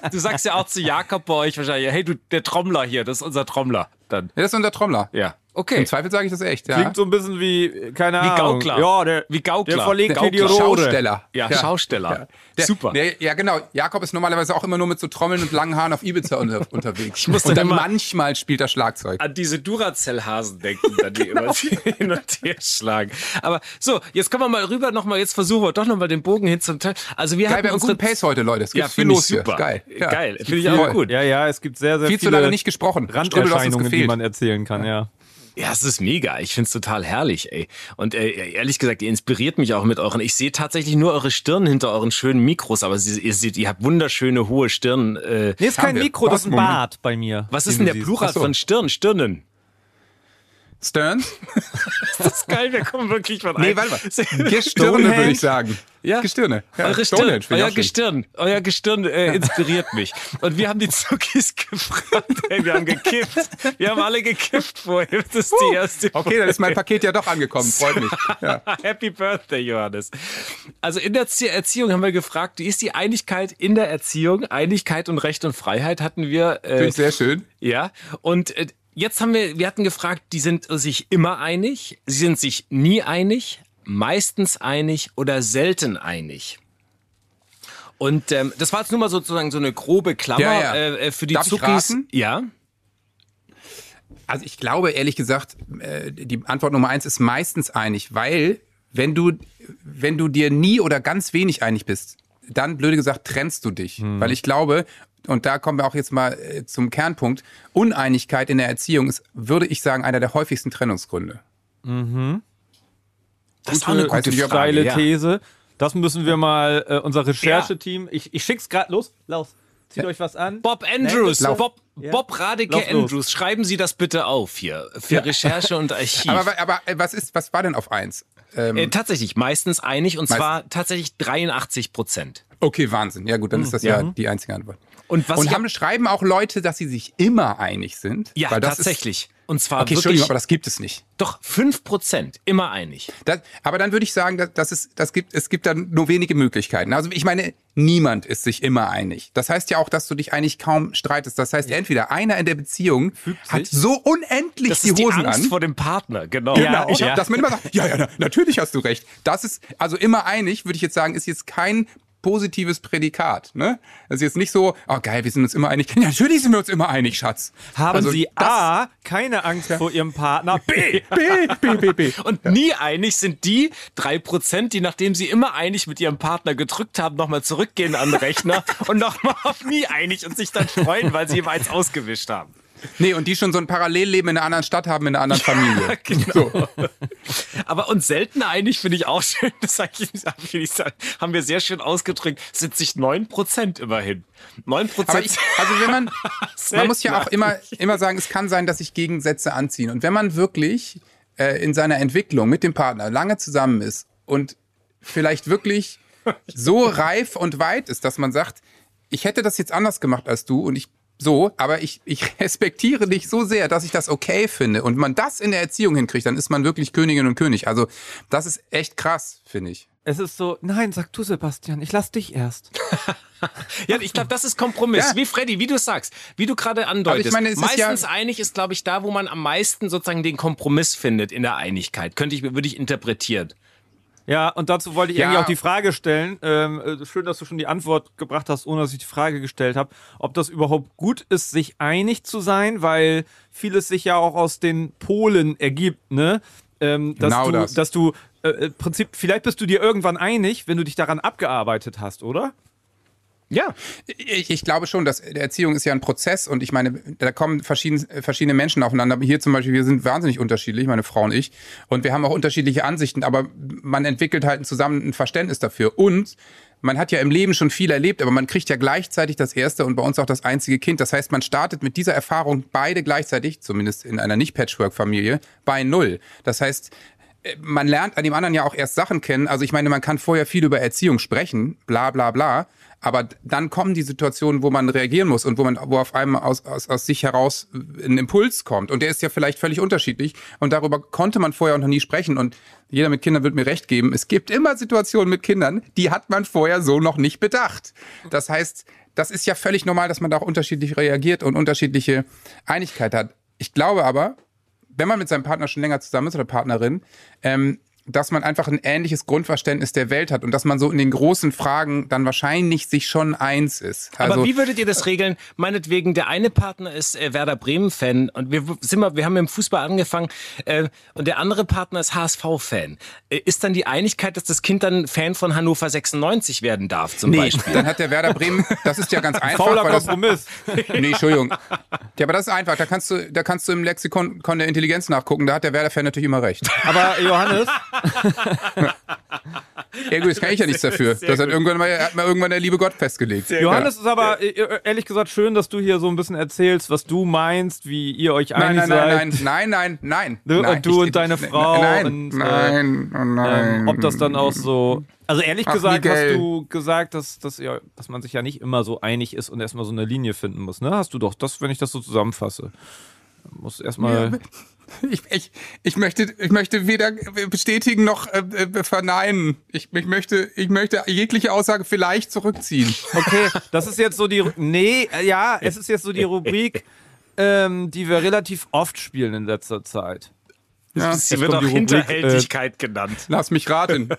du sagst ja auch zu Jakob bei euch wahrscheinlich, hey, du, der Trommler hier, das ist unser Trommler. Dann. Ja, das ist unser Trommler. Ja. Okay. Im Zweifel sage ich das echt, ja. Klingt so ein bisschen wie, keine wie Ahnung. Gaukler. Ja, der, wie Gaukler. Der verlegt der die Rohre. Schausteller. Ja, ja. Schausteller. Ja. Der, Super. Der, ja, genau. Jakob ist normalerweise auch immer nur mit so Trommeln und langen Haaren auf Ibiza unter, unterwegs. Ich muss und dann, dann manchmal spielt er Schlagzeug. An diese Duracell-Hasen denken, dann die genau. immer hin und her schlagen. Aber so, jetzt kommen wir mal rüber nochmal, jetzt versuchen wir doch nochmal den Bogen hin zum Teil. Also wir Geil, haben wir haben unsere... guten Pace heute, Leute. Es gibt ja, viel los super. Hier. Geil. Ja. Geil. Finde ich auch gut. Ja, ja, es gibt sehr, sehr viel viele... zu lange nicht gesprochen. Randerscheinungen, die man erzählen kann, ja. Ja, es ist mega. Ich find's total herrlich, ey. Und äh, ehrlich gesagt, ihr inspiriert mich auch mit euren. Ich sehe tatsächlich nur eure Stirn hinter euren schönen Mikros, aber sie, ihr seht, ihr habt wunderschöne hohe Stirn. Äh, nee, ist kein Mikro, das ist ein Bart bei mir. Was ist denn der Plural von Stirn? Stirnen? Stearns? das ist geil, wir kommen wirklich von Nee, warte mal. Gestirne, würde ich sagen. Ja, Gestirne. Ja, Eure Stirn, euer Gestirn, euer Gestirn äh, inspiriert mich. Und wir haben die Zuckis gefragt, hey, wir haben gekifft. Wir haben alle gekifft vorher. Das ist die erste Folge. Okay, dann ist mein Paket ja doch angekommen. Freut mich. Ja. Happy Birthday, Johannes. Also in der Erziehung haben wir gefragt, wie ist die Einigkeit in der Erziehung? Einigkeit und Recht und Freiheit hatten wir. Äh, Finde ich sehr schön. Ja, und äh, Jetzt haben wir, wir hatten gefragt, die sind sich immer einig, sie sind sich nie einig, meistens einig oder selten einig. Und ähm, das war jetzt nur mal sozusagen so eine grobe Klammer ja, ja. Äh, äh für die Darf Zuckis. Ja. Also ich glaube ehrlich gesagt, äh, die Antwort Nummer eins ist meistens einig, weil wenn du wenn du dir nie oder ganz wenig einig bist, dann blöde gesagt trennst du dich, hm. weil ich glaube und da kommen wir auch jetzt mal äh, zum Kernpunkt, Uneinigkeit in der Erziehung ist, würde ich sagen, einer der häufigsten Trennungsgründe. Mhm. Das ist eine gute steile ja. These. Das müssen wir mal äh, unser Rechercheteam. Ja. Ich, ich schick's gerade los. Los. Zieht ja. euch was an. Bob Andrews, nee, Bob, Bob Radeke Lauf Andrews, los. schreiben Sie das bitte auf hier für Recherche und Archiv. Aber, aber, äh, was ist, was war denn auf eins? Ähm, äh, tatsächlich meistens einig und meistens. zwar tatsächlich 83 Prozent. Okay, Wahnsinn. Ja gut, dann ist das ja, ja die einzige Antwort. Und, was und haben, schreiben auch Leute, dass sie sich immer einig sind? Ja, tatsächlich. Ist, und zwar okay, Entschuldigung, aber das gibt es nicht. Doch, 5% immer einig. Das, aber dann würde ich sagen, dass, dass es, das gibt, es gibt dann nur wenige Möglichkeiten. Also ich meine, niemand ist sich immer einig. Das heißt ja auch, dass du dich eigentlich kaum streitest. Das heißt, ja. entweder einer in der Beziehung hat so unendlich das die Hosen die Angst an. vor dem Partner, genau. Genau, ja, ja. dass man immer sagt, ja, ja, natürlich hast du recht. Das ist, also immer einig, würde ich jetzt sagen, ist jetzt kein positives Prädikat. Ne? Das ist jetzt nicht so, oh geil, wir sind uns immer einig. Natürlich sind wir uns immer einig, Schatz. Haben also Sie A, keine Angst ja. vor Ihrem Partner, B, B, B, B, B. Und ja. nie einig sind die drei Prozent, die nachdem sie immer einig mit ihrem Partner gedrückt haben, nochmal zurückgehen an den Rechner und nochmal auf nie einig und sich dann freuen, weil sie ihm eins ausgewischt haben. Nee, und die schon so ein Parallelleben in einer anderen Stadt haben, in einer anderen Familie. Genau. So. Aber uns selten einig finde ich auch schön, das haben wir sehr schön ausgedrückt, sind sich neun Prozent immerhin. Neun Prozent. Also wenn man, man muss ja auch immer, immer sagen, es kann sein, dass sich Gegensätze anziehen. Und wenn man wirklich äh, in seiner Entwicklung mit dem Partner lange zusammen ist und vielleicht wirklich so reif und weit ist, dass man sagt, ich hätte das jetzt anders gemacht als du und ich so, aber ich, ich respektiere dich so sehr, dass ich das okay finde. Und man das in der Erziehung hinkriegt, dann ist man wirklich Königin und König. Also das ist echt krass, finde ich. Es ist so, nein, sag du, Sebastian, ich lass dich erst. ja, ich glaube, das ist Kompromiss. Ja. Wie Freddy, wie du sagst, wie du gerade andeutest. Ich meine, Meistens ja einig ist, glaube ich, da, wo man am meisten sozusagen den Kompromiss findet in der Einigkeit. Könnte ich, würde ich interpretieren. Ja, und dazu wollte ich ja. eigentlich auch die Frage stellen. Ähm, äh, schön, dass du schon die Antwort gebracht hast, ohne dass ich die Frage gestellt habe, ob das überhaupt gut ist, sich einig zu sein, weil vieles sich ja auch aus den Polen ergibt, ne? Ähm, dass genau du, das. Dass du, äh, äh Prinzip, vielleicht bist du dir irgendwann einig, wenn du dich daran abgearbeitet hast, oder? Ja, ich, ich, glaube schon, dass Erziehung ist ja ein Prozess und ich meine, da kommen verschiedene, verschiedene Menschen aufeinander. Hier zum Beispiel, wir sind wahnsinnig unterschiedlich, meine Frau und ich, und wir haben auch unterschiedliche Ansichten, aber man entwickelt halt zusammen ein Verständnis dafür. Und man hat ja im Leben schon viel erlebt, aber man kriegt ja gleichzeitig das erste und bei uns auch das einzige Kind. Das heißt, man startet mit dieser Erfahrung beide gleichzeitig, zumindest in einer Nicht-Patchwork-Familie, bei Null. Das heißt, man lernt an dem anderen ja auch erst Sachen kennen. Also ich meine, man kann vorher viel über Erziehung sprechen, bla bla bla. Aber dann kommen die Situationen, wo man reagieren muss und wo man, wo auf einmal aus, aus, aus sich heraus ein Impuls kommt. Und der ist ja vielleicht völlig unterschiedlich. Und darüber konnte man vorher auch noch nie sprechen. Und jeder mit Kindern wird mir recht geben. Es gibt immer Situationen mit Kindern, die hat man vorher so noch nicht bedacht. Das heißt, das ist ja völlig normal, dass man da auch unterschiedlich reagiert und unterschiedliche Einigkeit hat. Ich glaube aber, wenn man mit seinem Partner schon länger zusammen ist oder Partnerin, ähm, dass man einfach ein ähnliches Grundverständnis der Welt hat und dass man so in den großen Fragen dann wahrscheinlich sich schon eins ist. Also, Aber wie würdet ihr das regeln? Meinetwegen, der eine Partner ist äh, Werder Bremen-Fan und wir sind mal, wir haben im Fußball angefangen äh, und der andere Partner ist HSV-Fan. Äh, ist dann die Einigkeit, dass das Kind dann Fan von Hannover 96 werden darf, zum nee, Beispiel? Dann hat der Werder Bremen, das ist ja ganz einfach. Fauler Kompromiss. Das, nee, Entschuldigung. Ja, aber das ist einfach. Da kannst du, da kannst du im Lexikon der Intelligenz nachgucken. Da hat der Werder-Fan natürlich immer recht. Aber Johannes, ja gut, das kann ich ja nichts dafür. Das hat, irgendwann mal, hat mal irgendwann der liebe Gott festgelegt. Sehr Johannes ist aber äh, äh, ehrlich gesagt schön, dass du hier so ein bisschen erzählst, was du meinst, wie ihr euch einig nein, nein, seid. Nein, nein, nein, nein, nein. nein. Und du ich, und deine Frau. Nein, und, äh, nein, oh nein. Ähm, ob das dann auch so also ehrlich Ach, gesagt Miguel. hast du gesagt, dass, dass, ja, dass man sich ja nicht immer so einig ist und erstmal so eine Linie finden muss, ne? Hast du doch, das, wenn ich das so zusammenfasse. Muss erstmal. Ja, ich, ich, ich, möchte, ich möchte weder bestätigen noch äh, äh, verneinen. Ich, ich, möchte, ich möchte jegliche Aussage vielleicht zurückziehen. Okay, das ist jetzt so die. Nee, äh, ja, es ist jetzt so die Rubrik, ähm, die wir relativ oft spielen in letzter Zeit. Ja, Sie wird auch Hinterhältigkeit äh, genannt. Lass mich raten.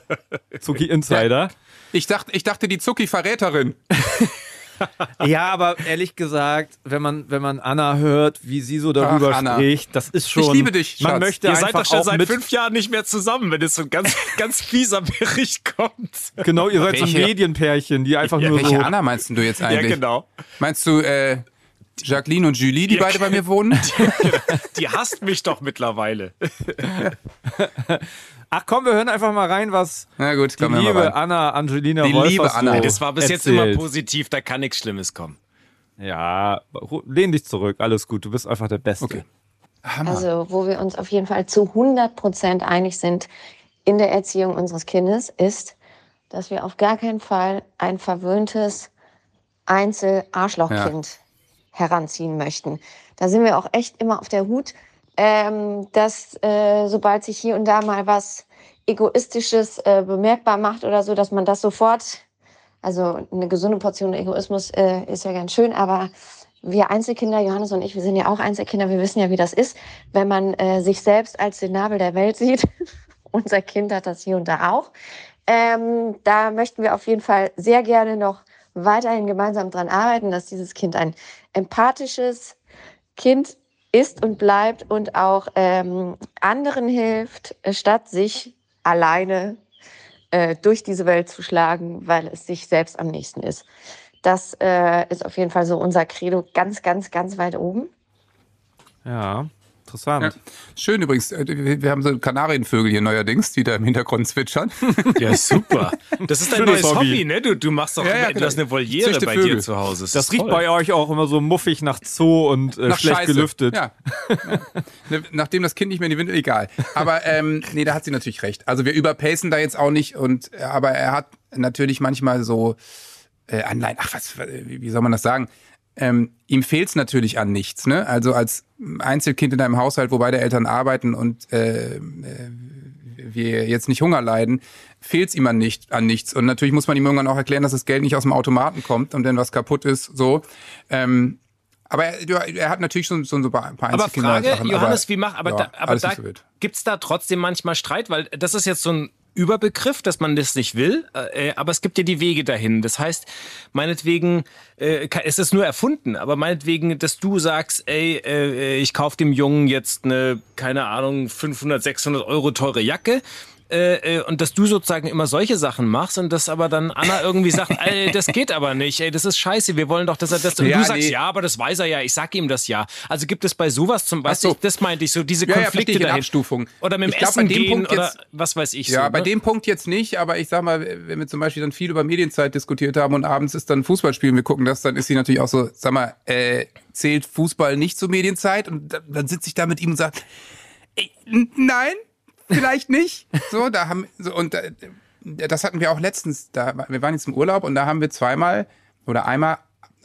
Zuki Insider. Ja, ich dachte, ich dachte die Zucki Verräterin. ja, aber ehrlich gesagt, wenn man, wenn man Anna hört, wie sie so darüber Ach, spricht, das ist schon. Ich liebe dich. Man möchte Ihr seid doch schon seit fünf Jahren nicht mehr zusammen, wenn jetzt so ein ganz, ganz fieser Bericht kommt. Genau, ihr seid welche? so ein Medienpärchen, die einfach ja, nur welche so. Anna meinst du jetzt eigentlich? Ja, genau. Meinst du, äh, Jacqueline und Julie, die ja, beide bei mir wohnen? Die, die hasst mich doch mittlerweile. Ach komm, wir hören einfach mal rein, was Na gut, die liebe Anna Angelina die Wolf liebe Anna. So das war bis erzählt. jetzt immer positiv, da kann nichts Schlimmes kommen. Ja, lehn dich zurück, alles gut, du bist einfach der Beste. Okay. Also, wo wir uns auf jeden Fall zu 100 Prozent einig sind in der Erziehung unseres Kindes, ist, dass wir auf gar keinen Fall ein verwöhntes Einzel-Arschlochkind ja. heranziehen möchten. Da sind wir auch echt immer auf der Hut, ähm, dass äh, sobald sich hier und da mal was Egoistisches äh, bemerkbar macht oder so, dass man das sofort, also eine gesunde Portion Egoismus äh, ist ja ganz schön, aber wir Einzelkinder, Johannes und ich, wir sind ja auch Einzelkinder, wir wissen ja, wie das ist, wenn man äh, sich selbst als den Nabel der Welt sieht. Unser Kind hat das hier und da auch. Ähm, da möchten wir auf jeden Fall sehr gerne noch weiterhin gemeinsam dran arbeiten, dass dieses Kind ein empathisches Kind ist und bleibt und auch ähm, anderen hilft, äh, statt sich alleine äh, durch diese Welt zu schlagen, weil es sich selbst am nächsten ist. Das äh, ist auf jeden Fall so unser Credo ganz, ganz, ganz weit oben. Ja. Interessant. Ja. Schön übrigens, äh, wir haben so Kanarienvögel hier neuerdings, die da im Hintergrund zwitschern. Ja, super. Das ist dein Schönes neues Hobby. Hobby, ne? Du, du machst doch ja, ja, du hast eine Voliere bei Vögel. dir zu Hause. Das, das riecht bei euch auch immer so muffig nach Zoo und äh, schlecht Scheiße. gelüftet. Ja. Ne, nachdem das Kind nicht mehr in die Windel, egal. Aber ähm, nee, da hat sie natürlich recht. Also wir überpacen da jetzt auch nicht und aber er hat natürlich manchmal so äh, Anleihen, ach was, wie soll man das sagen? Ähm, ihm fehlt es natürlich an nichts. Ne? Also als Einzelkind in einem Haushalt, wo beide Eltern arbeiten und äh, äh, wir jetzt nicht Hunger leiden, fehlt es ihm an, nicht, an nichts. Und natürlich muss man ihm irgendwann auch erklären, dass das Geld nicht aus dem Automaten kommt und wenn was kaputt ist, so. Ähm, aber er, er, hat natürlich schon, schon so ein paar Einzelkinder. Aber Frage, Johannes, aber, wie macht, aber ja, da, aber da so gibt's da trotzdem manchmal Streit, weil das ist jetzt so ein Überbegriff, dass man das nicht will, äh, aber es gibt ja die Wege dahin. Das heißt, meinetwegen, äh, es ist nur erfunden, aber meinetwegen, dass du sagst, ey, äh, ich kauf dem Jungen jetzt eine, keine Ahnung, 500, 600 Euro teure Jacke äh, äh, und dass du sozusagen immer solche Sachen machst und dass aber dann Anna irgendwie sagt, ey, das geht aber nicht, ey, das ist scheiße, wir wollen doch, dass er das und ja, du sagst, nee. ja, aber das weiß er ja, ich sag ihm das ja. Also gibt es bei sowas zum Beispiel, so. das meinte ich, so diese ja, Konflikte ja, Abstufung. Oder mit dem glaub, Essen gehen Punkt oder was weiß ich. Ja, so, bei ne? dem Punkt jetzt nicht, aber ich sag mal, wenn wir zum Beispiel dann viel über Medienzeit diskutiert haben und abends ist dann Fußballspielen, wir gucken das, dann ist sie natürlich auch so, sag mal, äh, zählt Fußball nicht zur Medienzeit und dann, dann sitze ich da mit ihm und sage, nein, vielleicht nicht. So, da haben, so, und äh, das hatten wir auch letztens, da, wir waren jetzt im Urlaub und da haben wir zweimal oder einmal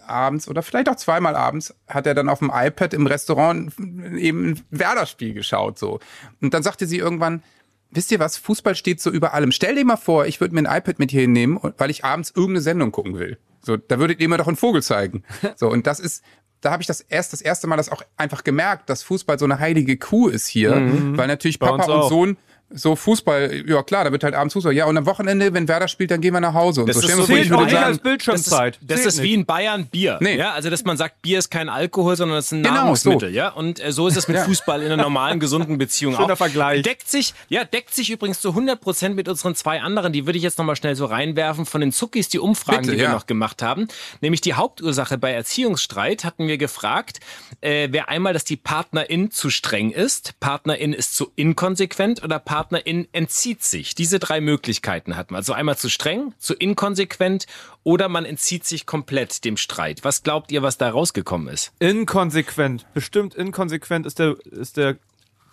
abends oder vielleicht auch zweimal abends hat er dann auf dem iPad im Restaurant eben ein Werder-Spiel geschaut, so. Und dann sagte sie irgendwann, wisst ihr was, Fußball steht so über allem. Stell dir mal vor, ich würde mir ein iPad mit hier hinnehmen, weil ich abends irgendeine Sendung gucken will. So, da würdet ihr mir doch einen Vogel zeigen. So, und das ist, da habe ich das erst das erste Mal das auch einfach gemerkt, dass Fußball so eine heilige Kuh ist hier, mhm. weil natürlich Papa und Sohn so Fußball, ja klar, da wird halt abends Fußball. Ja, und am Wochenende, wenn Werder spielt, dann gehen wir nach Hause. Und das so. ist so vor, ich würde sagen, als Bildschirmzeit. Das ist, das ist wie in Bayern Bier. Nee. Ja, also dass man sagt, Bier ist kein Alkohol, sondern es ist ein genau, Nahrungsmittel. So. Ja, und äh, so ist es mit Fußball in einer normalen, gesunden Beziehung Schöner auch. Vergleich. Deckt sich, ja, deckt sich übrigens zu 100 Prozent mit unseren zwei anderen. Die würde ich jetzt nochmal schnell so reinwerfen von den Zuckis, die Umfragen, Bitte, die wir ja. noch gemacht haben. Nämlich die Hauptursache bei Erziehungsstreit hatten wir gefragt, äh, wer einmal, dass die Partnerin zu streng ist, Partnerin ist zu inkonsequent oder Partnerin entzieht entzieht sich. Diese drei Möglichkeiten hat man. Also einmal zu streng, zu inkonsequent oder man entzieht sich komplett dem Streit. Was glaubt ihr, was da rausgekommen ist? Inkonsequent. Bestimmt inkonsequent ist der, ist der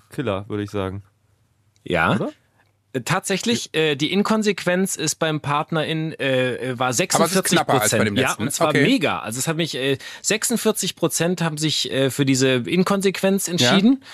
Killer, würde ich sagen. Ja. Oder? Äh, tatsächlich, äh, die Inkonsequenz ist beim Partner in äh, äh war 46 Prozent. Ja, und zwar okay. mega. Also es hat mich äh, 46 Prozent haben sich äh, für diese Inkonsequenz entschieden. Ja.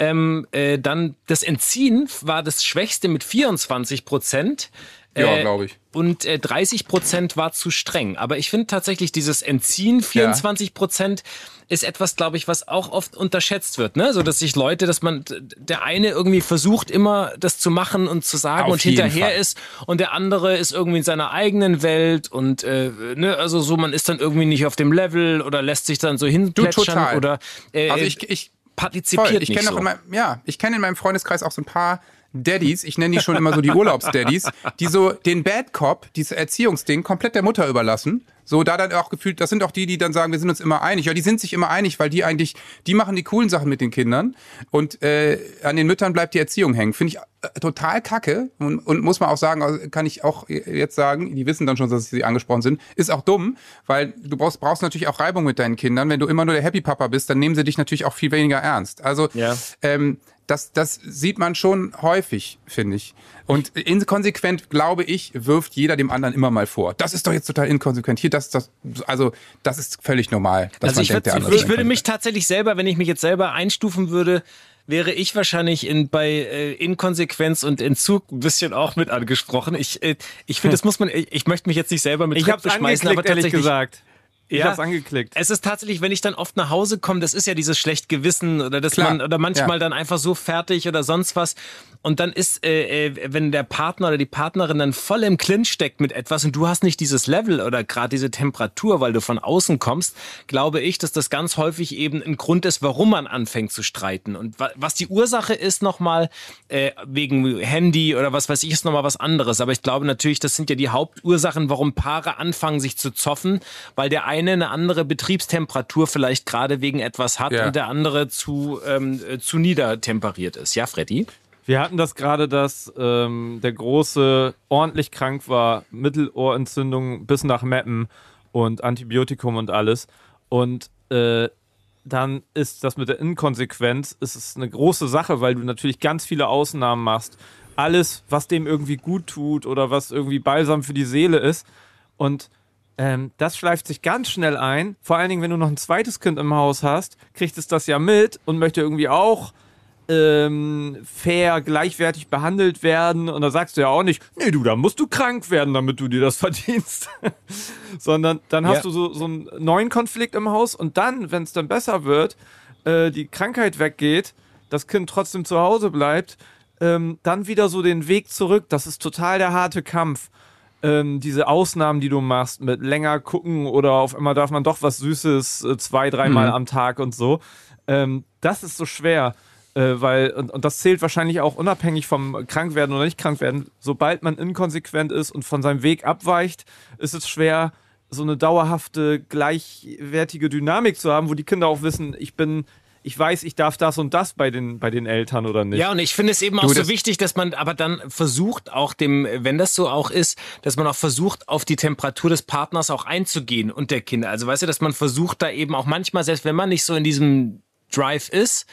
Ähm, äh, dann das Entziehen war das Schwächste mit 24 Prozent. Äh, ja, glaube ich. Und äh, 30 Prozent war zu streng. Aber ich finde tatsächlich dieses Entziehen, 24 Prozent, ja. ist etwas, glaube ich, was auch oft unterschätzt wird. Ne? So dass sich Leute, dass man der eine irgendwie versucht, immer das zu machen und zu sagen Auf und hinterher Fall. ist und der andere ist irgendwie in seiner eigenen Welt und äh, ne, also so, man ist dann irgendwie nicht auf dem Level oder lässt sich dann so hinplätschern oder äh, also ich, ich partizipiert Voll. ich nicht so. Meinem, ja, ich kenne in meinem Freundeskreis auch so ein paar Daddies, ich nenne die schon immer so die Urlaubsdaddies, die so den Bad Cop, dieses Erziehungsding, komplett der Mutter überlassen. So, da dann auch gefühlt, das sind auch die, die dann sagen, wir sind uns immer einig. Ja, die sind sich immer einig, weil die eigentlich, die machen die coolen Sachen mit den Kindern und äh, an den Müttern bleibt die Erziehung hängen. Finde ich total kacke und, und muss man auch sagen, also kann ich auch jetzt sagen, die wissen dann schon, dass sie angesprochen sind, ist auch dumm, weil du brauchst, brauchst natürlich auch Reibung mit deinen Kindern. Wenn du immer nur der Happy Papa bist, dann nehmen sie dich natürlich auch viel weniger ernst. Also ja. ähm, das, das sieht man schon häufig, finde ich. Und inkonsequent, glaube ich, wirft jeder dem anderen immer mal vor. Das ist doch jetzt total inkonsequent. Hier, das, das, also, das ist völlig normal. Dass also ich, denkt, würd, ich würde mich tatsächlich selber, wenn ich mich jetzt selber einstufen würde, wäre ich wahrscheinlich in, bei äh, Inkonsequenz und Entzug ein bisschen auch mit angesprochen. Ich, äh, ich finde, das muss man, ich, ich möchte mich jetzt nicht selber mit ich Treppe schmeißen, aber tatsächlich gesagt. Ich ja, hab's angeklickt. Es ist tatsächlich, wenn ich dann oft nach Hause komme, das ist ja dieses schlecht Gewissen oder dass Klar, man oder manchmal ja. dann einfach so fertig oder sonst was. Und dann ist, äh, äh, wenn der Partner oder die Partnerin dann voll im Clinch steckt mit etwas und du hast nicht dieses Level oder gerade diese Temperatur, weil du von außen kommst, glaube ich, dass das ganz häufig eben ein Grund ist, warum man anfängt zu streiten. Und was die Ursache ist nochmal, äh, wegen Handy oder was weiß ich, ist nochmal was anderes. Aber ich glaube natürlich, das sind ja die Hauptursachen, warum Paare anfangen, sich zu zoffen, weil der eine eine eine andere Betriebstemperatur vielleicht gerade wegen etwas hat ja. und der andere zu, ähm, äh, zu niedertemperiert ist. Ja, Freddy? Wir hatten das gerade, dass ähm, der Große ordentlich krank war, Mittelohrentzündung bis nach Meppen und Antibiotikum und alles. Und äh, dann ist das mit der Inkonsequenz ist es eine große Sache, weil du natürlich ganz viele Ausnahmen machst. Alles, was dem irgendwie gut tut oder was irgendwie balsam für die Seele ist. Und ähm, das schleift sich ganz schnell ein. Vor allen Dingen, wenn du noch ein zweites Kind im Haus hast, kriegt es das ja mit und möchte irgendwie auch ähm, fair, gleichwertig behandelt werden. Und da sagst du ja auch nicht, nee, du, da musst du krank werden, damit du dir das verdienst. Sondern dann hast ja. du so, so einen neuen Konflikt im Haus und dann, wenn es dann besser wird, äh, die Krankheit weggeht, das Kind trotzdem zu Hause bleibt, ähm, dann wieder so den Weg zurück. Das ist total der harte Kampf. Ähm, diese Ausnahmen, die du machst, mit länger gucken oder auf einmal darf man doch was Süßes äh, zwei, dreimal mhm. am Tag und so. Ähm, das ist so schwer. Äh, weil, und, und das zählt wahrscheinlich auch unabhängig vom Krankwerden oder nicht Krankwerden. Sobald man inkonsequent ist und von seinem Weg abweicht, ist es schwer, so eine dauerhafte, gleichwertige Dynamik zu haben, wo die Kinder auch wissen, ich bin, ich weiß, ich darf das und das bei den, bei den Eltern oder nicht. Ja, und ich finde es eben auch du, so wichtig, dass man aber dann versucht, auch dem, wenn das so auch ist, dass man auch versucht, auf die Temperatur des Partners auch einzugehen und der Kinder. Also weißt du, dass man versucht, da eben auch manchmal, selbst wenn man nicht so in diesem Drive ist,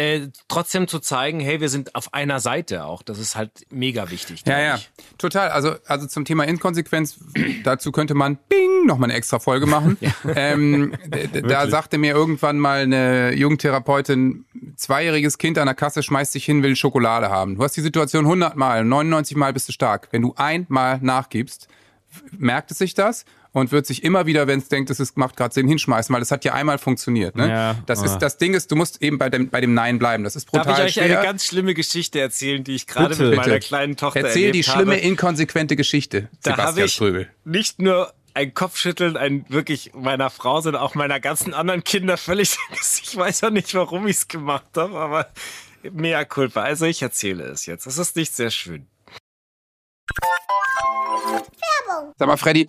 äh, trotzdem zu zeigen, hey, wir sind auf einer Seite auch. Das ist halt mega wichtig. Ja, ja, ich. total. Also, also zum Thema Inkonsequenz, dazu könnte man Bing nochmal eine extra Folge machen. ja. ähm, da sagte mir irgendwann mal eine Jugendtherapeutin, zweijähriges Kind an der Kasse schmeißt sich hin, will Schokolade haben. Du hast die Situation 100 Mal, 99 Mal bist du stark. Wenn du einmal nachgibst, merkt es sich das und wird sich immer wieder, wenn es denkt, es macht gerade Sinn, hinschmeißen, weil es hat ja einmal funktioniert. Ne? Ja, das, ist, das Ding ist, du musst eben bei dem, bei dem Nein bleiben. Das ist brutal Darf ich euch schwer. eine ganz schlimme Geschichte erzählen, die ich gerade mit meiner bitte. kleinen Tochter Erzähl die schlimme, habe. inkonsequente Geschichte, da Sebastian ich Ströbel. Nicht nur ein Kopfschütteln, ein wirklich meiner Frau, sondern auch meiner ganzen anderen Kinder völlig. Ich weiß auch nicht, warum ich es gemacht habe, aber mehr culpa. Also ich erzähle es jetzt. Es ist nicht sehr schön. Werbung. Sag mal, Freddy,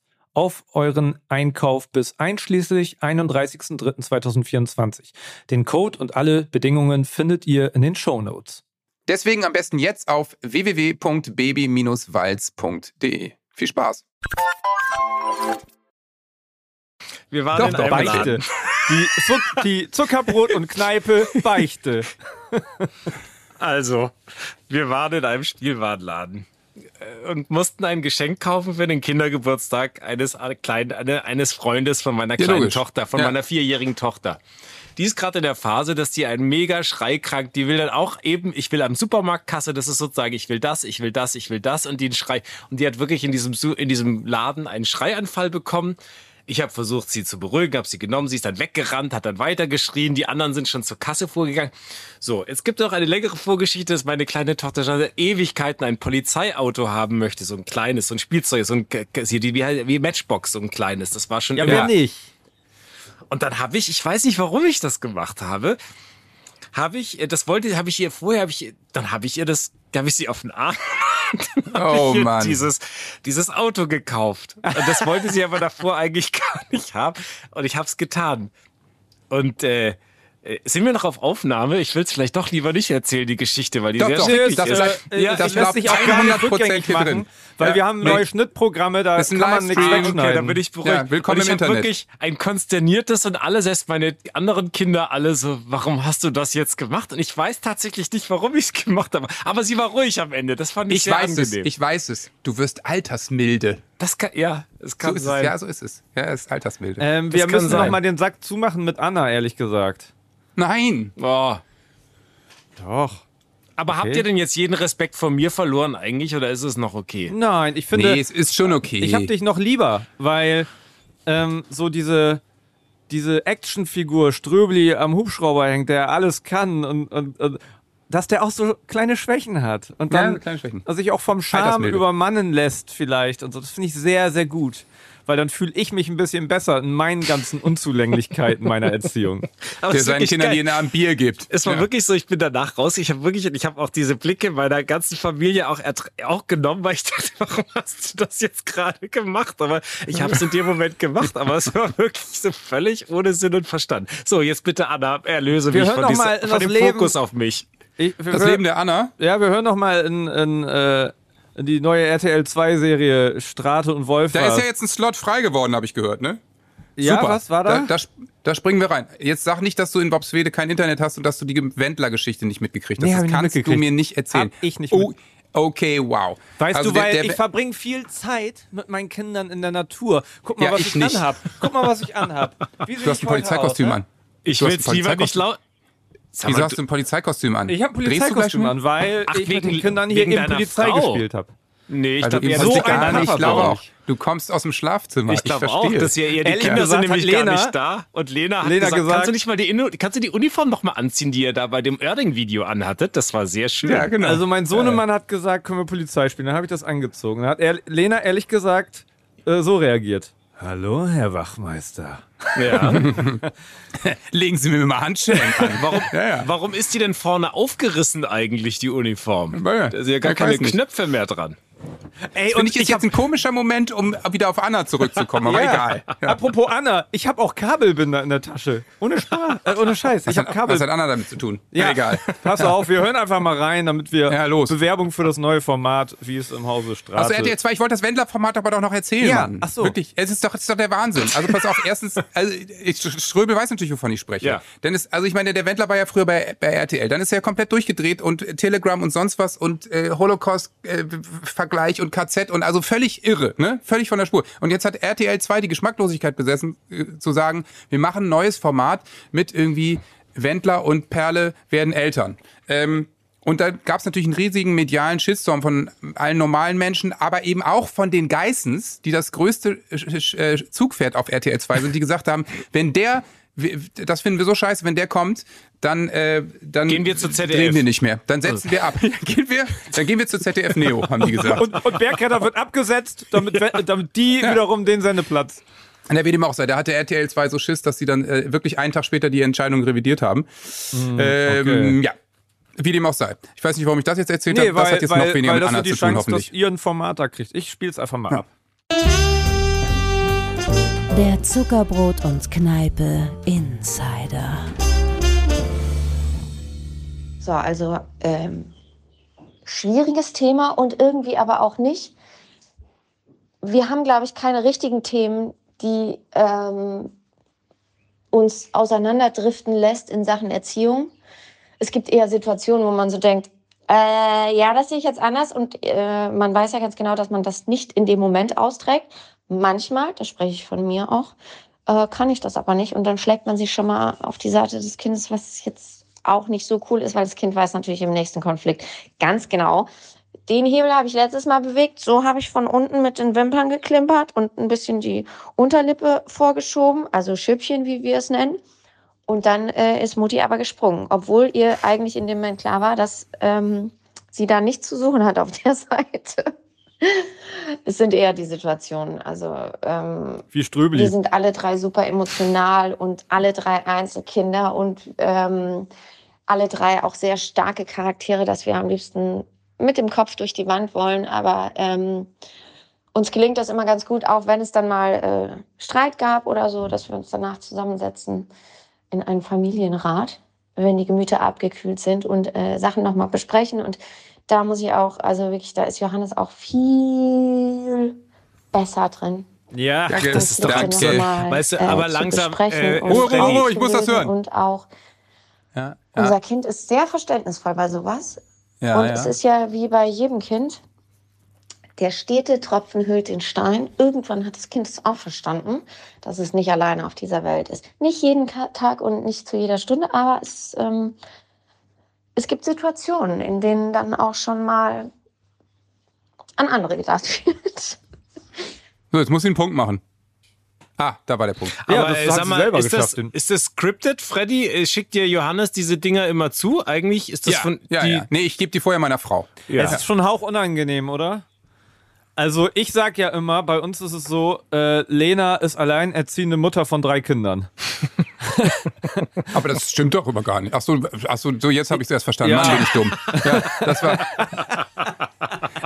auf euren Einkauf bis einschließlich 31.03.2024. Den Code und alle Bedingungen findet ihr in den Show Notes. Deswegen am besten jetzt auf www.baby-walz.de. Viel Spaß! Wir waren Doch, in einem Beichte. Die, Zuck die Zuckerbrot und Kneipe Beichte. Also, wir waren in einem Spielwarenladen und mussten ein Geschenk kaufen für den Kindergeburtstag eines kleinen, eines Freundes von meiner kleinen ja, Tochter, von ja. meiner vierjährigen Tochter. Die ist gerade in der Phase, dass die ein mega schreikrank, die will dann auch eben, ich will am Supermarktkasse, das ist sozusagen, ich will das, ich will das, ich will das und die Schrei und die hat wirklich in diesem in diesem Laden einen Schreianfall bekommen Ich habe versucht, sie zu beruhigen, habe sie genommen, sie ist dann weggerannt, hat dann weitergeschrien, die anderen sind schon zur Kasse vorgegangen. So, jetzt gibt es auch eine längere Vorgeschichte, dass meine kleine Tochter schon seit Ewigkeiten ein Polizeiauto haben möchte, so ein kleines, so ein Spielzeug, so ein wie, wie Matchbox, so ein kleines. Das war schon Ja, wer nicht? Und dann habe ich, ich weiß nicht, warum ich das gemacht habe, habe ich, das wollte, habe ich ihr vorher, habe ich, dann habe ich ihr das, da habe ich sie auf den Arm oh Mann. Dieses, dieses Auto gekauft. Und das wollte sie aber davor eigentlich gar nicht haben. Und ich habe es getan. Und äh, äh, sind wir noch auf Aufnahme? Ich will es vielleicht doch lieber nicht erzählen, die Geschichte, weil die doch, sehr doch, schrecklich das, ist. Äh, ja, das lässt sich auch 100 rückgängig machen, drin. Weil ja. wir haben neue Schnittprogramme, da kann man nichts wegschneiden. Okay, da bin ich beruhigt. Ja, willkommen und ich im Internet. wirklich ein konsterniertes und alle, selbst meine anderen Kinder, alle so, warum hast du das jetzt gemacht? Und ich weiß tatsächlich nicht, warum ich es gemacht habe. Aber sie war ruhig am Ende. Das fand ich, ich sehr weiß angenehm. Es, ich weiß es. Du wirst altersmilde. Das kann, ja, es kann so sein. Es. Ja, so ist es. Ja, es ist altersmilde. Ähm, wir müssen noch mal den Sack zumachen mit Anna, ehrlich gesagt. Nein. Oh. Doch. Aber okay. habt ihr denn jetzt jeden Respekt vor mir verloren eigentlich oder ist es noch okay? Nein, ich finde. Nee, es ist schon okay. Ich hab dich noch lieber, weil ähm, so diese, diese Actionfigur Ströbli am Hubschrauber hängt, der alles kann und, und, und dass der auch so kleine Schwächen hat und dann ja, kleine Schwächen. sich auch vom Charme übermannen lässt vielleicht und so. Das finde ich sehr, sehr gut weil dann fühle ich mich ein bisschen besser in meinen ganzen Unzulänglichkeiten meiner Erziehung. Aber Der seinen Kindern jeden Abend Bier gibt. Es war ja. wirklich so, ich bin danach raus. Ich habe wirklich, ich habe auch diese Blicke meiner ganzen Familie auch, auch genommen, weil ich dachte, warum hast du das jetzt gerade gemacht? Aber ich habe es in dem Moment gemacht, aber es war wirklich so völlig ohne Sinn und Verstand. So, jetzt bitte Anna, erlöse wir mich von, diese, von dem Leben, Fokus auf mich. Ich, das Leben der Anna? Ja, wir hören noch mal in, in äh, die neue RTL 2 Serie Strate und Wolf. Da ist ja jetzt ein Slot frei geworden, habe ich gehört, ne? Ja, Super. was war da? Da, da? da, springen wir rein. Jetzt sag nicht, dass du in Bobswede kein Internet hast und dass du die Wendler-Geschichte nicht mitgekriegt hast. Nee, das kannst du mir nicht erzählen. Hab ich nicht oh, Okay, wow. Weißt also du, weil der, der, ich verbringe viel Zeit mit meinen Kindern in der Natur. Guck mal, ja, was ich, ich anhab. Guck mal, was ich anhab. Wie du hast ein Polizeikostüm aus, an. Ich will es lieber nicht laut. Wieso hast du ein Polizeikostüm an? Ich habe ein Polizeikostüm an, weil Ach, ich wegen, mit den Kindern hier in Polizei Frau. gespielt habe. Nee, ich glaube, ihr so gar nicht. Ich glaube auch. Du kommst aus dem Schlafzimmer. Ich glaube auch, dass ihr, ihr die Ehrlich Kinder sind nämlich Lena- gar nicht da. Und Lena hat Lena gesagt, gesagt- kannst du nicht mal die, kannst du die Uniform noch mal anziehen, die ihr da bei dem Erding-Video anhattet? Das war sehr schön. Ja, genau. Also mein Sohnemann hat gesagt, können wir Polizei spielen. Dann habe ich das angezogen. Dann hat er, Lena ehrlich gesagt äh, so reagiert. Hallo, Herr Wachmeister. Ja. Legen Sie mir mal Handschellen an. Warum, Ja, ja. warum ist die denn vorne aufgerissen eigentlich, die Uniform? Da sind ja gar keine. Knöpfe mehr dran. Ey, Finde ich ist jetzt ein komischer Moment, um wieder auf Anna zurückzukommen, aber Ja. egal. Ja. Apropos Anna, ich habe auch Kabelbinder in der Tasche. Ohne Spaß, äh, ohne Scheiß. Ich Was habe hat, Kabel. was hat Anna damit zu tun? Ja, Egal. Pass auf, wir hören einfach mal rein, damit wir Ja, los. Bewerbung für das neue Format, wie es im Hause Straße. Also RTL 2, ich wollte das Wendler-Format aber doch noch erzählen, Ja, Mann. ach so. Wirklich, es ist doch, es ist doch der Wahnsinn. Also pass auf, erstens, also ich, Ströbel weiß natürlich, wovon ich spreche. Ja. Denn es, also ich meine, der Wendler war ja früher bei, bei RTL. Dann ist er komplett durchgedreht und Telegram und sonst was und äh, Holocaust-Vergleich und KZ und also völlig irre, ne? Völlig von der Spur. Und jetzt hat RTL 2 die Geschmacklosigkeit besessen, äh, zu sagen, wir machen ein neues Format mit irgendwie Wendler und Perle werden Eltern. Ähm, und da gab es natürlich einen riesigen medialen Shitstorm von allen normalen Menschen, aber eben auch von den Geissens, die das größte Zugpferd auf RTL 2 sind, die gesagt haben, wenn der, das finden wir so scheiße, wenn der kommt, dann, äh, dann Gehen wir zu ZDF. drehen wir nicht mehr. Dann setzen wir ab. gehen wir, dann gehen wir zu ZDF Neo, haben die gesagt. und, und Bergretter wird abgesetzt, damit, damit die wiederum den Sendeplatz. Und der wie dem auch sei, da hatte RTL 2 so Schiss, dass sie dann äh, wirklich einen Tag später die Entscheidung revidiert haben. Hm, ähm, ja. Wie dem auch sei. Ich weiß nicht, warum ich das jetzt erzählt habe. Das hat jetzt noch weniger weil mit das Anna wird die zu tun, Chance, hoffentlich. dass ihr ein Format da kriegt. Ich spiel's einfach mal ab. Der Zuckerbrot und Kneipe Insider. So, also ähm, schwieriges Thema und irgendwie aber auch nicht. Wir haben, glaube ich, keine richtigen Themen, die ähm, uns auseinanderdriften lässt in Sachen Erziehung. Es gibt eher Situationen, wo man so denkt, äh, ja, das sehe ich jetzt anders und äh, man weiß ja ganz genau, dass man das nicht in dem Moment austrägt. Manchmal, da spreche ich von mir auch, äh, kann ich das aber nicht und dann schlägt man sich schon mal auf die Seite des Kindes, was jetzt auch nicht so cool ist, weil das Kind weiß natürlich im nächsten Konflikt ganz genau, den Hebel habe ich letztes Mal bewegt. So habe ich von unten mit den Wimpern geklimpert und ein bisschen die Unterlippe vorgeschoben, also Schüppchen, wie wir es nennen. Und dann äh, ist Mutti aber gesprungen, obwohl ihr eigentlich in dem Moment klar war, dass ähm, sie da nichts zu suchen hat auf der Seite. es sind eher die Situationen. Also ähm, Wie Ströbeli. wir sind alle drei super emotional und alle drei Einzelkinder und ähm, alle drei auch sehr starke Charaktere, dass wir am liebsten mit dem Kopf durch die Wand wollen. Aber ähm, uns gelingt das immer ganz gut, auch wenn es dann mal äh, Streit gab oder so, dass wir uns danach zusammensetzen in einen Familienrat, wenn die Gemüter abgekühlt sind und äh, Sachen nochmal besprechen. Und da muss ich auch, also wirklich, da ist Johannes auch viel besser drin. Ja, das, das ist doch danke. Weißt du, aber äh, langsam. Äh, oh, oh, oh, ich muss das hören. Und auch ja, ja. unser Kind ist sehr verständnisvoll bei sowas. Ja, und ja. es ist ja wie bei jedem Kind, der stete Tropfen hüllt den Stein. Irgendwann hat das Kind es auch verstanden, dass es nicht alleine auf dieser Welt ist. Nicht jeden Tag und nicht zu jeder Stunde, aber es, ähm, es gibt Situationen, in denen dann auch schon mal an andere gedacht wird. So, jetzt muss ich einen Punkt machen. Ah, da war der Punkt. Ja, aber das sag mal, selber ist, das, ist das scripted, Freddy? Äh, schickt dir Johannes diese Dinger immer zu? Eigentlich ist das ja, von. Ja, die ja. Nee, ich gebe die vorher meiner Frau. Ja. Es ist schon hauch unangenehm, oder? Also ich sag ja immer, bei uns ist es so, äh, Lena ist alleinerziehende Mutter von drei Kindern. Aber das stimmt doch immer gar nicht. Ach so, ach so, so jetzt habe ich es erst verstanden. Ja. Mann, bin ich dumm. Ja, das war.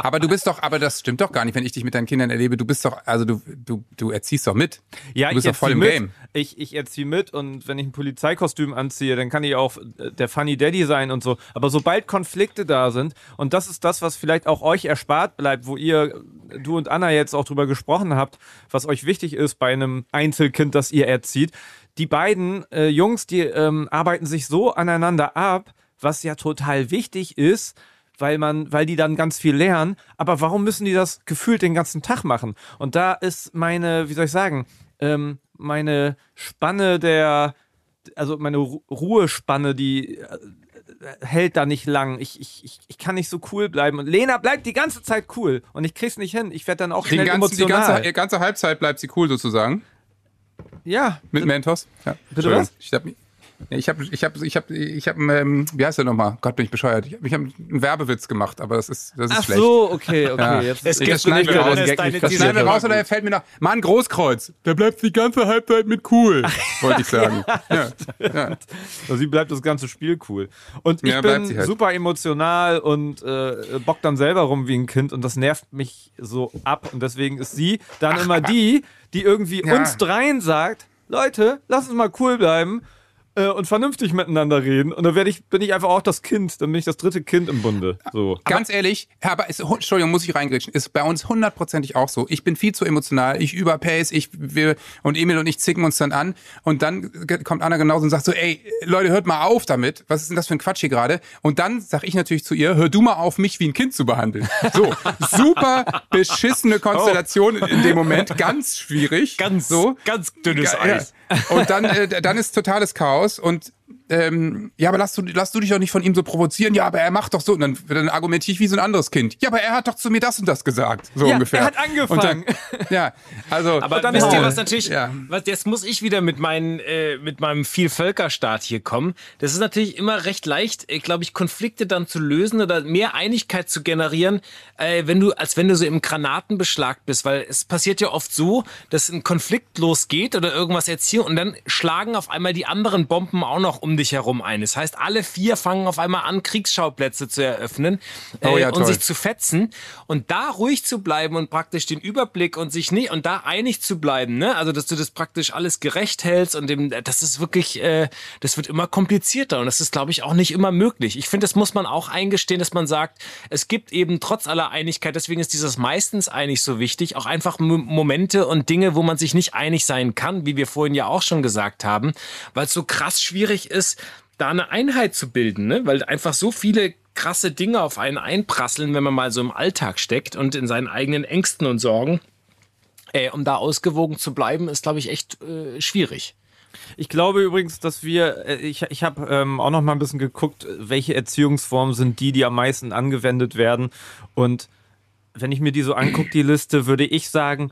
Aber du bist doch, aber das stimmt doch gar nicht, wenn ich dich mit deinen Kindern erlebe. Du bist doch, also du, du, du erziehst doch mit. Ja, du bist ich doch voll im mit. Game. Ich, ich erziehe mit und wenn ich ein Polizeikostüm anziehe, dann kann ich auch der Funny Daddy sein und so. Aber sobald Konflikte da sind, und das ist das, was vielleicht auch euch erspart bleibt, wo ihr, du und Anna jetzt auch drüber gesprochen habt, was euch wichtig ist bei einem Einzelkind, das ihr erzieht. Die beiden äh, Jungs, die ähm, arbeiten sich so aneinander ab, was ja total wichtig ist, weil man, weil die dann ganz viel lernen. Aber warum müssen die das gefühlt den ganzen Tag machen? Und da ist meine, wie soll ich sagen, ähm, meine Spanne der, also meine Ru Ruhespanne, die äh, hält da nicht lang. Ich, ich, ich kann nicht so cool bleiben. Und Lena bleibt die ganze Zeit cool. Und ich krieg's nicht hin. Ich werde dann auch schnell ganzen, emotional. Die ganze, ganze Halbzeit bleibt sie cool sozusagen. Ja. Mit Mentos? Ja. Bitte was? Ich hab, ich habe, ich habe, ich habe, ich habe, ähm, wie heißt der nochmal? Gott, bin ich bescheuert. Ich habe hab einen Werbewitz gemacht, aber das ist, das ist Ach schlecht. so, okay, okay. Ja. Jetzt, Es das schneiden wir raus. Das schneiden wir raus oder er fällt mir nach. Mann, Großkreuz. Der bleibt die ganze Halbzeit mit cool, wollte ich sagen. ja. Ja. Also sie bleibt das ganze Spiel cool. Und ich Ja, bleibt bin halt. super emotional und äh, bock dann selber rum wie ein Kind und das nervt mich so ab. Und deswegen ist sie dann immer die, die irgendwie Ja. uns dreien sagt, Leute, lass uns mal cool bleiben äh, und vernünftig miteinander reden. Und dann werde ich, bin ich einfach auch das Kind, dann bin ich das dritte Kind im Bunde. So. Ganz ehrlich, aber ist, Entschuldigung, muss ich reingrätschen, ist bei uns hundertprozentig auch so. Ich bin viel zu emotional, ich überpace, ich, wir, und Emil und ich zicken uns dann an und dann kommt Anna genauso und sagt so, ey, Leute, hört mal auf damit, was ist denn das für ein Quatsch hier gerade? Und dann sag ich natürlich zu ihr, hör du mal auf, mich wie ein Kind zu behandeln. So, super beschissene Konstellation in dem Moment, ganz schwierig. Ganz, so. ganz dünnes Ja, Eis. Und dann, äh, dann ist totales Chaos und ähm, ja, aber lass du, lass du dich doch nicht von ihm so provozieren. Ja, aber er macht doch so. Und dann, dann argumentiere ich wie so ein anderes Kind. Ja, aber er hat doch zu mir das und das gesagt. So Ja, ungefähr. er hat angefangen. Dann, ja, also. Aber dann wisst ihr, was natürlich, Ja. was, jetzt muss ich wieder mit, meinen, äh, mit meinem Vielvölkerstaat hier kommen. Das ist natürlich immer recht leicht, äh, glaube ich, Konflikte dann zu lösen oder mehr Einigkeit zu generieren, äh, wenn du, als wenn du so im Granatenbeschlag bist. Weil es passiert ja oft so, dass ein Konflikt losgeht oder irgendwas erziehen und dann schlagen auf einmal die anderen Bomben auch noch um dich herum ein. Das heißt, alle vier fangen auf einmal an, Kriegsschauplätze zu eröffnen äh, Oh ja, und toll. sich zu fetzen und da ruhig zu bleiben und praktisch den Überblick und sich nicht und da einig zu bleiben, ne? Also dass du das praktisch alles gerecht hältst und dem, das ist wirklich, äh, das wird immer komplizierter und das ist, glaube ich, auch nicht immer möglich. Ich finde, das muss man auch eingestehen, dass man sagt, es gibt eben trotz aller Einigkeit, deswegen ist dieses meistens einig so wichtig, auch einfach Momente und Dinge, wo man sich nicht einig sein kann, wie wir vorhin ja auch schon gesagt haben, weil es so krass schwierig ist, da eine Einheit zu bilden, ne? weil einfach so viele krasse Dinge auf einen einprasseln, wenn man mal so im Alltag steckt und in seinen eigenen Ängsten und Sorgen. Äh, um da ausgewogen zu bleiben, ist, glaube ich, echt äh, schwierig. Ich glaube übrigens, dass wir, äh, ich, ich habe ähm, auch noch mal ein bisschen geguckt, welche Erziehungsformen sind die, die am meisten angewendet werden. Und wenn ich mir die so angucke, die Liste, würde ich sagen,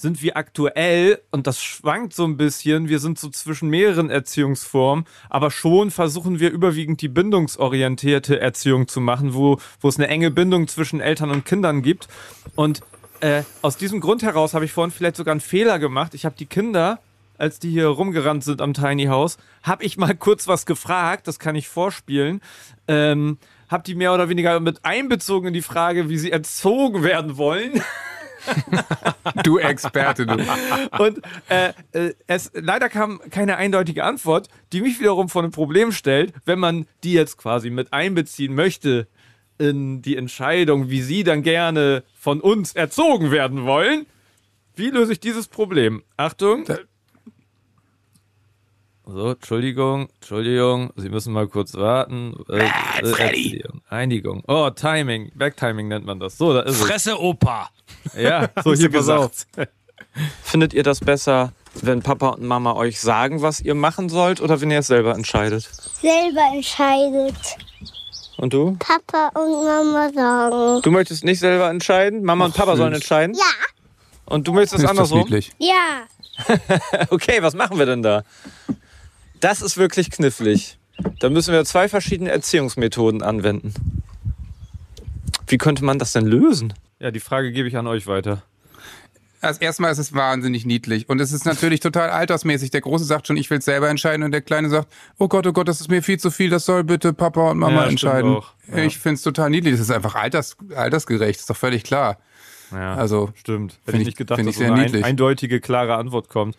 sind wir aktuell, und das schwankt so ein bisschen, wir sind so zwischen mehreren Erziehungsformen, aber schon versuchen wir überwiegend die bindungsorientierte Erziehung zu machen, wo, wo es eine enge Bindung zwischen Eltern und Kindern gibt. Und äh, aus diesem Grund heraus habe ich vorhin vielleicht sogar einen Fehler gemacht. Ich habe die Kinder, als die hier rumgerannt sind am Tiny House, habe ich mal kurz was gefragt, das kann ich vorspielen. Ähm, habe die mehr oder weniger mit einbezogen in die Frage, wie sie erzogen werden wollen. du Experte, du. Und äh, äh, es leider kam keine eindeutige Antwort, die mich wiederum vor ein Problem stellt, wenn man die jetzt quasi mit einbeziehen möchte in die Entscheidung, wie sie dann gerne von uns erzogen werden wollen. Wie löse ich dieses Problem? Achtung. So, Entschuldigung, Entschuldigung, Sie müssen mal kurz warten. Äh, äh, Einigung. Oh, Timing, Backtiming nennt man das. So, da ist Fresse, es. Opa. Ja, so hier gesagt. Findet ihr das besser, wenn Papa und Mama euch sagen, was ihr machen sollt, oder wenn ihr es selber entscheidet? Selber entscheidet. Und du? Papa und Mama sagen. Du möchtest nicht selber entscheiden? Mama und Papa sollen entscheiden? Ja. Und du möchtest es andersrum? Ja. okay, was machen wir denn da? Das ist wirklich knifflig. Da müssen wir zwei verschiedene Erziehungsmethoden anwenden. Wie könnte man das denn lösen? Ja, die Frage gebe ich an euch weiter. Also erstmal ist es wahnsinnig niedlich und es ist natürlich total altersmäßig. Der Große sagt schon, ich will es selber entscheiden und der Kleine sagt, oh Gott, oh Gott, das ist mir viel zu viel, das soll bitte Papa und Mama ja, entscheiden. Ja. Ich finde es total niedlich. Das ist einfach alters, altersgerecht, ist doch völlig klar. Ja, also stimmt. Hätte ich nicht gedacht, dass so eine ein, eindeutige, klare Antwort kommt.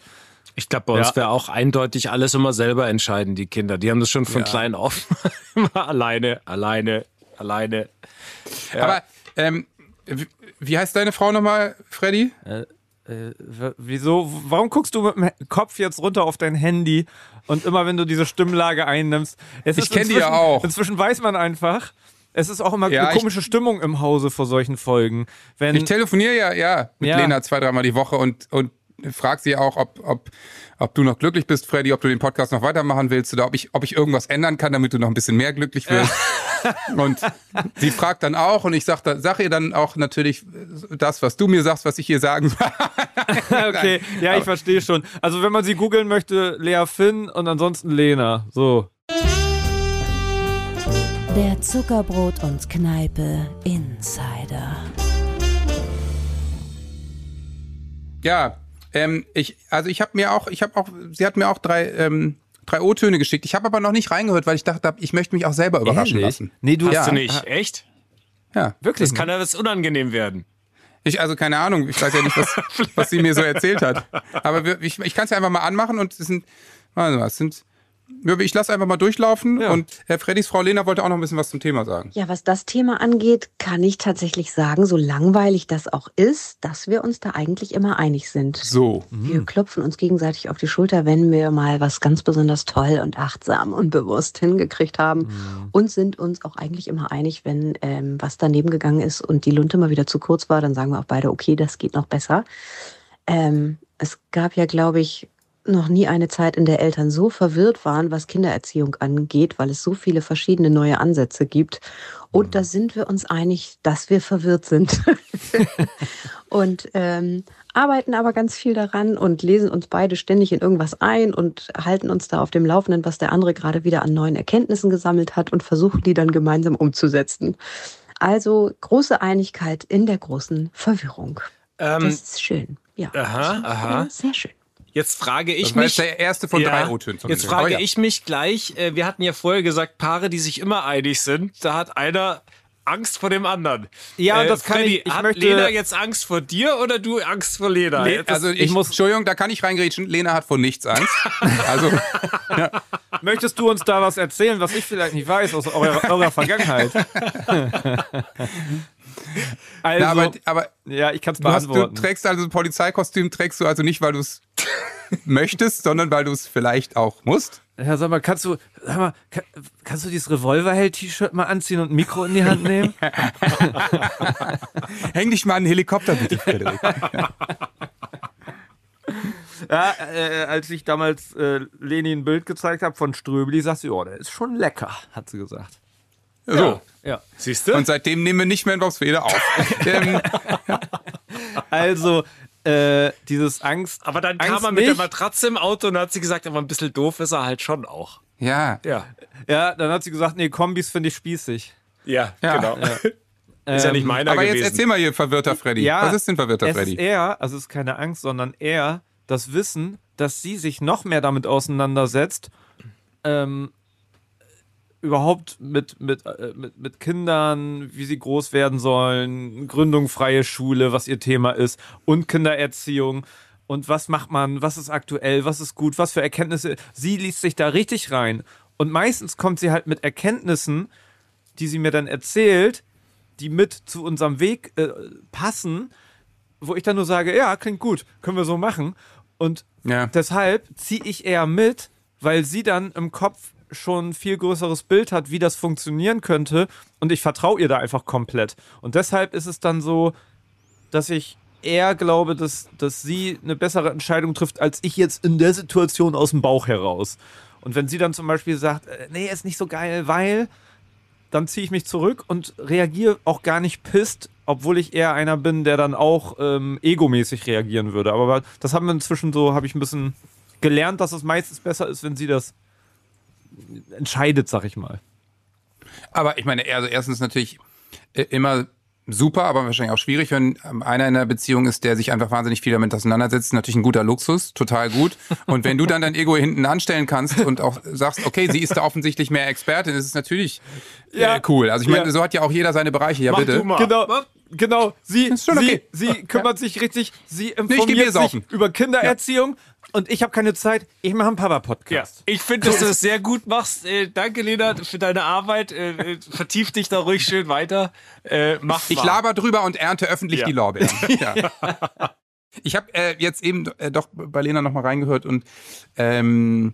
Ich glaube, bei uns ja. wäre auch eindeutig alles immer selber entscheiden, die Kinder. Die haben das schon von ja. klein auf. immer alleine, alleine, alleine. Ja. Aber ähm, wie heißt deine Frau nochmal, Freddy? Äh, äh, wieso? Warum guckst du mit dem Kopf jetzt runter auf dein Handy und immer wenn du diese Stimmlage einnimmst? ich kenne die ja auch. Inzwischen weiß man einfach. Es ist auch immer ja, eine komische Stimmung im Hause vor solchen Folgen. Wenn ich telefoniere ja, ja, mit ja. Lena zwei, dreimal die Woche und, und frag sie auch, ob, ob, ob du noch glücklich bist, Freddy, ob du den Podcast noch weitermachen willst oder ob ich, ob ich irgendwas ändern kann, damit du noch ein bisschen mehr glücklich wirst. und sie fragt dann auch und ich sag, sag ihr dann auch natürlich das, was du mir sagst, was ich ihr sagen soll. okay, ja, ich verstehe schon. Also wenn man sie googeln möchte, Lea Finn und ansonsten Lena. So. Der Zuckerbrot und Kneipe Insider. Ja, ähm, ich, also ich habe mir auch, ich habe auch, sie hat mir auch drei, ähm, drei O-Töne geschickt. Ich habe aber noch nicht reingehört, weil ich dachte, ich möchte mich auch selber überraschen Ehrlich? lassen. Nee, du hast ja. du nicht. Echt? Ja. Wirklich? Das kann ja was unangenehm werden. Ich, also keine Ahnung, ich weiß ja nicht, was, was sie mir so erzählt hat. Aber wir, ich, ich kann es ja einfach mal anmachen und es sind, warte mal, es sind ich lasse einfach mal durchlaufen ja. und Herr Freddys Frau Lena wollte auch noch ein bisschen was zum Thema sagen. Ja, was das Thema angeht, kann ich tatsächlich sagen, so langweilig das auch ist, dass wir uns da eigentlich immer einig sind. So. Wir mhm. klopfen uns gegenseitig auf die Schulter, wenn wir mal was ganz besonders toll und achtsam und bewusst hingekriegt haben mhm. und sind uns auch eigentlich immer einig, wenn ähm, was daneben gegangen ist und die Lunte mal wieder zu kurz war, dann sagen wir auch beide, okay, das geht noch besser. Ähm, es gab ja, glaube ich, noch nie eine Zeit, in der Eltern so verwirrt waren, was Kindererziehung angeht, weil es so viele verschiedene neue Ansätze gibt. Und mhm. da sind wir uns einig, dass wir verwirrt sind. und ähm, arbeiten aber ganz viel daran und lesen uns beide ständig in irgendwas ein und halten uns da auf dem Laufenden, was der andere gerade wieder an neuen Erkenntnissen gesammelt hat und versuchen die dann gemeinsam umzusetzen. Also große Einigkeit in der großen Verwirrung. Ähm, das ist schön. Ja. Aha, aha. Sehr schön. Jetzt frage ich das war mich. der erste von ja, drei O-Tönen. Jetzt frage oh, ja. ich mich gleich, äh, wir hatten ja vorher gesagt, Paare, die sich immer einig sind, da hat einer Angst vor dem anderen. Ja, äh, das kann Freddy, ich. ich hat möchte Lena jetzt Angst vor dir oder du Angst vor Lena? Le also ich, ich, muss, Entschuldigung, da kann ich reingrätschen. Lena hat vor nichts Angst. also ja. möchtest du uns da was erzählen, was ich vielleicht nicht weiß aus eurer, eurer Vergangenheit? Also, Na, aber, aber, ja, ich kann es beantworten. Du trägst also ein Polizeikostüm, trägst du also nicht, weil du es möchtest, sondern weil du es vielleicht auch musst. Ja, sag mal, kannst du, sag mal, kann, kannst du dieses Revolverheld-T-Shirt mal anziehen und ein Mikro in die Hand nehmen? Häng dich mal an den Helikopter bitte, Frederik. Ja, äh, als ich damals äh, Leni ein Bild gezeigt habe von Ströbli, sagt sie, oh, der ist schon lecker, hat sie gesagt. So. Ja. ja. Siehst du? Und seitdem nehmen wir nicht mehr in Boxfede auf. Ähm, also, äh, dieses Angst. Aber dann Angst kam er mit nicht. der Matratze im Auto und hat sie gesagt, aber ein bisschen doof ist er halt schon auch. Ja. Ja. Ja, dann hat sie gesagt, nee, Kombis finde ich spießig. Ja, ja. genau. Ja. Ist ja nicht meiner Aber gewesen. jetzt erzähl mal hier, verwirrter Freddy. Ja, Was ist denn verwirrter es Freddy? Ist eher, also es ist keine Angst, sondern eher das Wissen, dass sie sich noch mehr damit auseinandersetzt, ähm, überhaupt mit, mit, äh, mit, mit Kindern, wie sie groß werden sollen, Gründung freie Schule, was ihr Thema ist, und Kindererziehung. Und was macht man, was ist aktuell, was ist gut, was für Erkenntnisse. Sie liest sich da richtig rein. Und meistens kommt sie halt mit Erkenntnissen, die sie mir dann erzählt, die mit zu unserem Weg äh, passen, wo ich dann nur sage, ja, klingt gut, können wir so machen. Und ja. deshalb ziehe ich eher mit, weil sie dann im Kopf schon ein viel größeres Bild hat, wie das funktionieren könnte. Und ich vertraue ihr da einfach komplett. Und deshalb ist es dann so, dass ich eher glaube, dass, dass sie eine bessere Entscheidung trifft, als ich jetzt in der Situation aus dem Bauch heraus. Und wenn sie dann zum Beispiel sagt, äh, nee, ist nicht so geil, weil, dann ziehe ich mich zurück und reagiere auch gar nicht pisst, obwohl ich eher einer bin, der dann auch ähm, egomäßig reagieren würde. Aber das haben wir inzwischen so, habe ich ein bisschen gelernt, dass es meistens besser ist, wenn sie das entscheidet, sag ich mal. Aber ich meine, also erstens natürlich äh, immer super, aber wahrscheinlich auch schwierig, wenn einer in einer Beziehung ist, der sich einfach wahnsinnig viel damit auseinandersetzt. Natürlich ein guter Luxus, total gut. Und wenn du dann dein Ego hinten anstellen kannst und auch sagst, okay, sie ist da offensichtlich mehr Expertin, ist es natürlich äh, ja. cool. Also ich meine, ja. so hat ja auch jeder seine Bereiche. Ja, Mach bitte. Genau. Genau, sie, sie, okay. sie kümmert ja. sich richtig, sie informiert nee, sich über Kindererziehung, und ich habe keine Zeit. Ich mache einen Papa-Podcast. Ja, ich finde, dass du das sehr gut machst. Äh, danke, Lena, für deine Arbeit. Äh, äh, vertief dich da ruhig schön weiter. Äh, mach ich laber drüber und ernte öffentlich ja. die Lorbeeren. Ja. Ich habe äh, jetzt eben äh, doch bei Lena nochmal reingehört und ähm,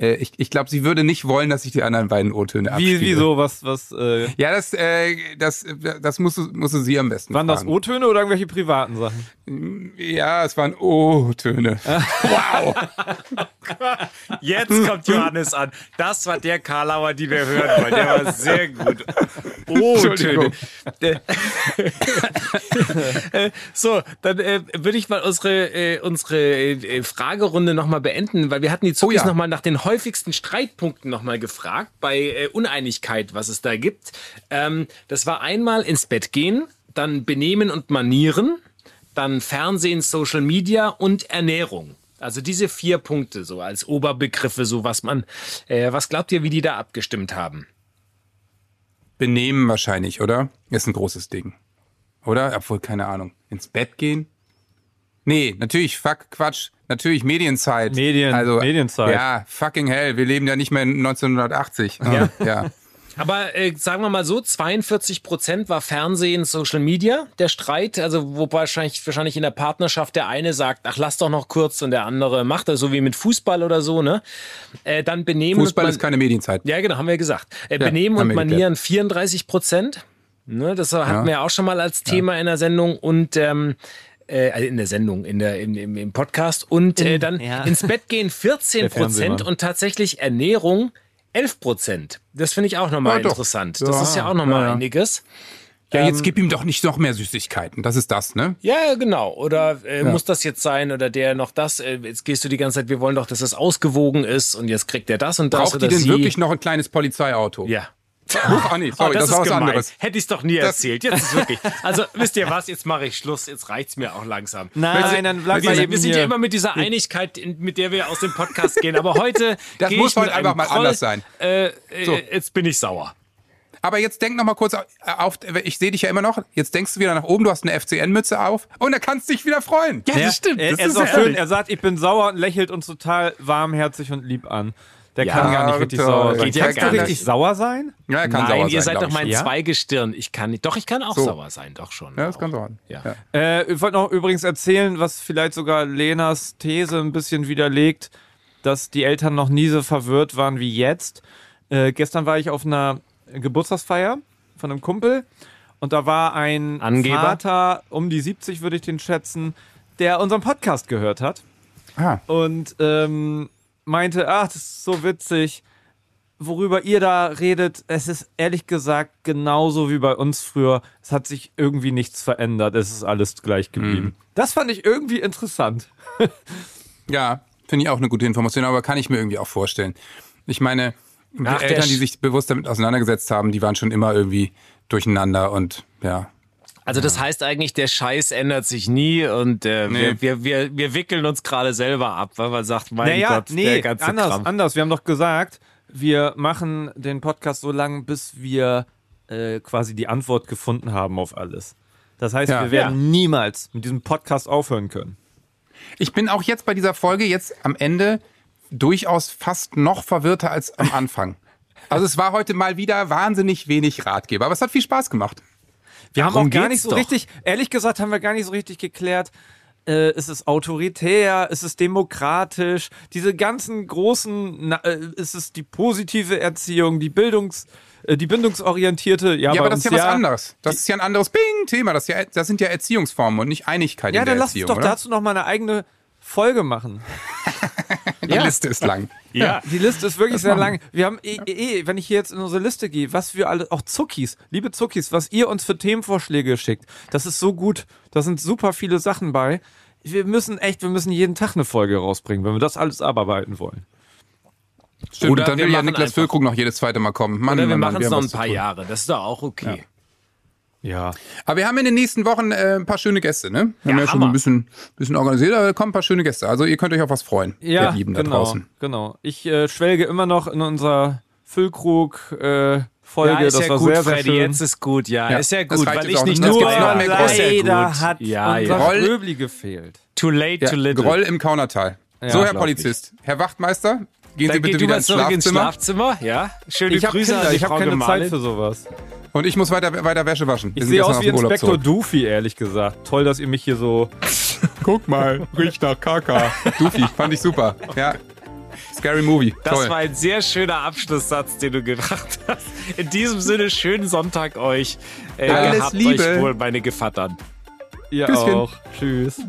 äh, ich, ich glaube, sie würde nicht wollen, dass ich die anderen beiden O-Töne abspiele. Wie, wieso? Was, was? Äh ja, das, äh, das, das musst du, musst du sie am besten Waren fragen. das O-Töne oder irgendwelche privaten Sachen? Ja, es waren O-Töne. wow. Jetzt kommt Johannes an. Das war der Karlauer, die wir hören wollen. Der war sehr gut. O-Töne. so, dann äh, würde ich mal unsere, äh, unsere äh, Fragerunde nochmal beenden, weil wir hatten die Zuckis oh ja. nochmal nach den häufigsten Streitpunkten nochmal gefragt, bei äh, Uneinigkeit, was es da gibt. Ähm, das war einmal ins Bett gehen, dann Benehmen und Manieren, dann Fernsehen, Social Media und Ernährung. Also diese vier Punkte so als Oberbegriffe, so was man, äh, was glaubt ihr, wie die da abgestimmt haben? Benehmen wahrscheinlich, oder? Ist ein großes Ding. Oder? Obwohl, keine Ahnung. Ins Bett gehen? Nee, natürlich, fuck, Quatsch. Natürlich Medienzeit. Medien, also, Medienzeit. Ja, fucking hell. Wir leben ja nicht mehr in 1980. Ja. ja. Aber äh, sagen wir mal so, 42 Prozent war Fernsehen, Social Media, der Streit. Also wo wahrscheinlich, wahrscheinlich in der Partnerschaft der eine sagt, ach lass doch noch kurz und der andere macht das so wie mit Fußball oder so. Ne? Äh, dann benehmen Fußball ist keine Medienzeit. Ja, genau, haben wir gesagt. Äh, ja, benehmen und Manieren 34 Prozent. Ne, das hatten ja. wir ja auch schon mal als Thema ja. in der Sendung. Und ähm, äh, also in der Sendung, in der, im, im Podcast und äh, dann ja. ins Bett gehen 14 Prozent und tatsächlich Ernährung 11 Prozent. Das finde ich auch nochmal ja, interessant. Das ist ja auch nochmal ja. einiges. Ja, jetzt ähm, gib ihm doch nicht noch mehr Süßigkeiten. Das ist das, ne? Ja, genau. Oder äh, ja. muss das jetzt sein oder der noch das? Äh, jetzt gehst du die ganze Zeit, wir wollen doch, dass es ausgewogen ist und jetzt kriegt er das und das. Braucht die denn sie? wirklich noch ein kleines Polizeiauto? Ja. Ach nee, sorry, oh, das, das war was gemein. anderes. Hätte ich es doch nie das erzählt. Jetzt ist wirklich. Also, wisst ihr was? Jetzt mache ich Schluss. Jetzt reicht's mir auch langsam. Nein, nein, dann bleib wir, wir sind ja immer mit dieser Einigkeit, mit der wir aus dem Podcast gehen. Aber heute. Das muss heute einfach mal Groll, anders sein. Äh, äh, so. Jetzt bin ich sauer. Aber jetzt denk noch mal kurz auf, ich sehe dich ja immer noch, jetzt denkst du wieder nach oben, du hast eine FCN-Mütze auf und er kannst dich wieder freuen. Ja, das stimmt. Das er, ist, ist auch schön. Er sagt, ich bin sauer und lächelt uns total warmherzig und lieb an. Der ja, kann gar nicht richtig toll. sauer sein. Kannst du richtig nicht. sauer sein? Ja, er kann Nein, sauer sein. ihr seid doch mein ja? Zweigestirn. Ich kann nicht. Doch, ich kann auch so. sauer sein, doch schon. Ja, das kann sauer ja. ja. Äh, ich wollte noch übrigens erzählen, was vielleicht sogar Lenas These ein bisschen widerlegt, dass die Eltern noch nie so verwirrt waren wie jetzt. Äh, gestern war ich auf einer Geburtstagsfeier von einem Kumpel und da war ein Angeber. Vater, um die 70 würde ich den schätzen, der unseren Podcast gehört hat Ah. Und ähm, meinte, ach, das ist so witzig worüber ihr da redet, es ist ehrlich gesagt genauso wie bei uns früher. Es hat sich irgendwie nichts verändert. Es ist alles gleich geblieben. Mhm. Das fand ich irgendwie interessant. ja, finde ich auch eine gute Information, aber kann ich mir irgendwie auch vorstellen. Ich meine, die Eltern, die sich bewusst damit auseinandergesetzt haben, die waren schon immer irgendwie durcheinander und ja. Also das heißt eigentlich, der Scheiß ändert sich nie und äh, nee. wir, wir, wir, wir wickeln uns gerade selber ab, weil man sagt, mein naja, Gott, nee, der ganze anders, Kram. anders. Wir haben doch gesagt, wir machen den Podcast so lange, bis wir äh, quasi die Antwort gefunden haben auf alles. Das heißt, ja, wir werden ja. niemals mit diesem Podcast aufhören können. Ich bin auch jetzt bei dieser Folge jetzt am Ende durchaus fast noch verwirrter als am Anfang. Also es war heute mal wieder wahnsinnig wenig Ratgeber, aber es hat viel Spaß gemacht. Wir Darum haben auch gar nicht so doch. richtig, ehrlich gesagt, haben wir gar nicht so richtig geklärt, äh, ist es autoritär, ist es demokratisch, diese ganzen großen, äh, ist es die positive Erziehung, die Bildungs, äh, die bindungsorientierte, ja, ja aber das ist ja was anderes. Das ist ja ein anderes Bing-Thema. Das, ja, das sind ja Erziehungsformen und nicht Einigkeit ja, in der Erziehung. Ja, dann lass uns doch dazu noch mal eine eigene Folge machen. die ja. Liste ist lang. Ja, die Liste ist wirklich das sehr lang. Wir haben eh, eh, wenn ich hier jetzt in unsere Liste gehe, was wir alle, auch Zuckis, liebe Zuckis, was ihr uns für Themenvorschläge schickt, das ist so gut. Da sind super viele Sachen bei. Wir müssen echt, wir müssen jeden Tag eine Folge rausbringen, wenn wir das alles abarbeiten wollen. Stimmt, Oder dann will ja Niklas Füllkrug noch jedes zweite Mal kommen. Mann, Oder wir machen es noch ein paar Jahre. Das ist doch auch okay. Ja. Ja. Aber wir haben in den nächsten Wochen äh, ein paar schöne Gäste, ne? Wir ja, haben ja schon ein bisschen, bisschen organisiert, aber da kommen ein paar schöne Gäste. Also ihr könnt euch auf was freuen, ja, ihr Lieben da genau, draußen. Genau. Ich äh, schwelge immer noch in unser Füllkrug äh, Folge. Ja, ist das ja war gut, sehr, sehr Freddy, schön. jetzt ist gut, ja. ja ist ja gut, weil ich nicht nur leider hat ja, unser ja. Röbli gefehlt. Too late, too little. Groll im Kaunertal. so, Herr Polizist. Ich. Herr Wachtmeister, Gehen Dann Sie bitte wieder ins Schlafzimmer. ins Schlafzimmer. Ja, schöne ich Grüße Kinder, Ich habe keine Zeit für sowas. Und ich muss weiter, weiter Wäsche waschen. Ich sehe aus wie Inspektor Doofy, ehrlich gesagt. Toll, dass ihr mich hier so... Guck mal, riecht nach Kaka. Doofy, fand ich super. Ja, Scary Movie. Das Toll. war ein sehr schöner Abschlusssatz, den du gebracht hast. In diesem Sinne, schönen Sonntag euch. Äh, Alles habt Liebe. euch wohl, meine Gevattern. Ihr Küsschen. auch. Tschüss.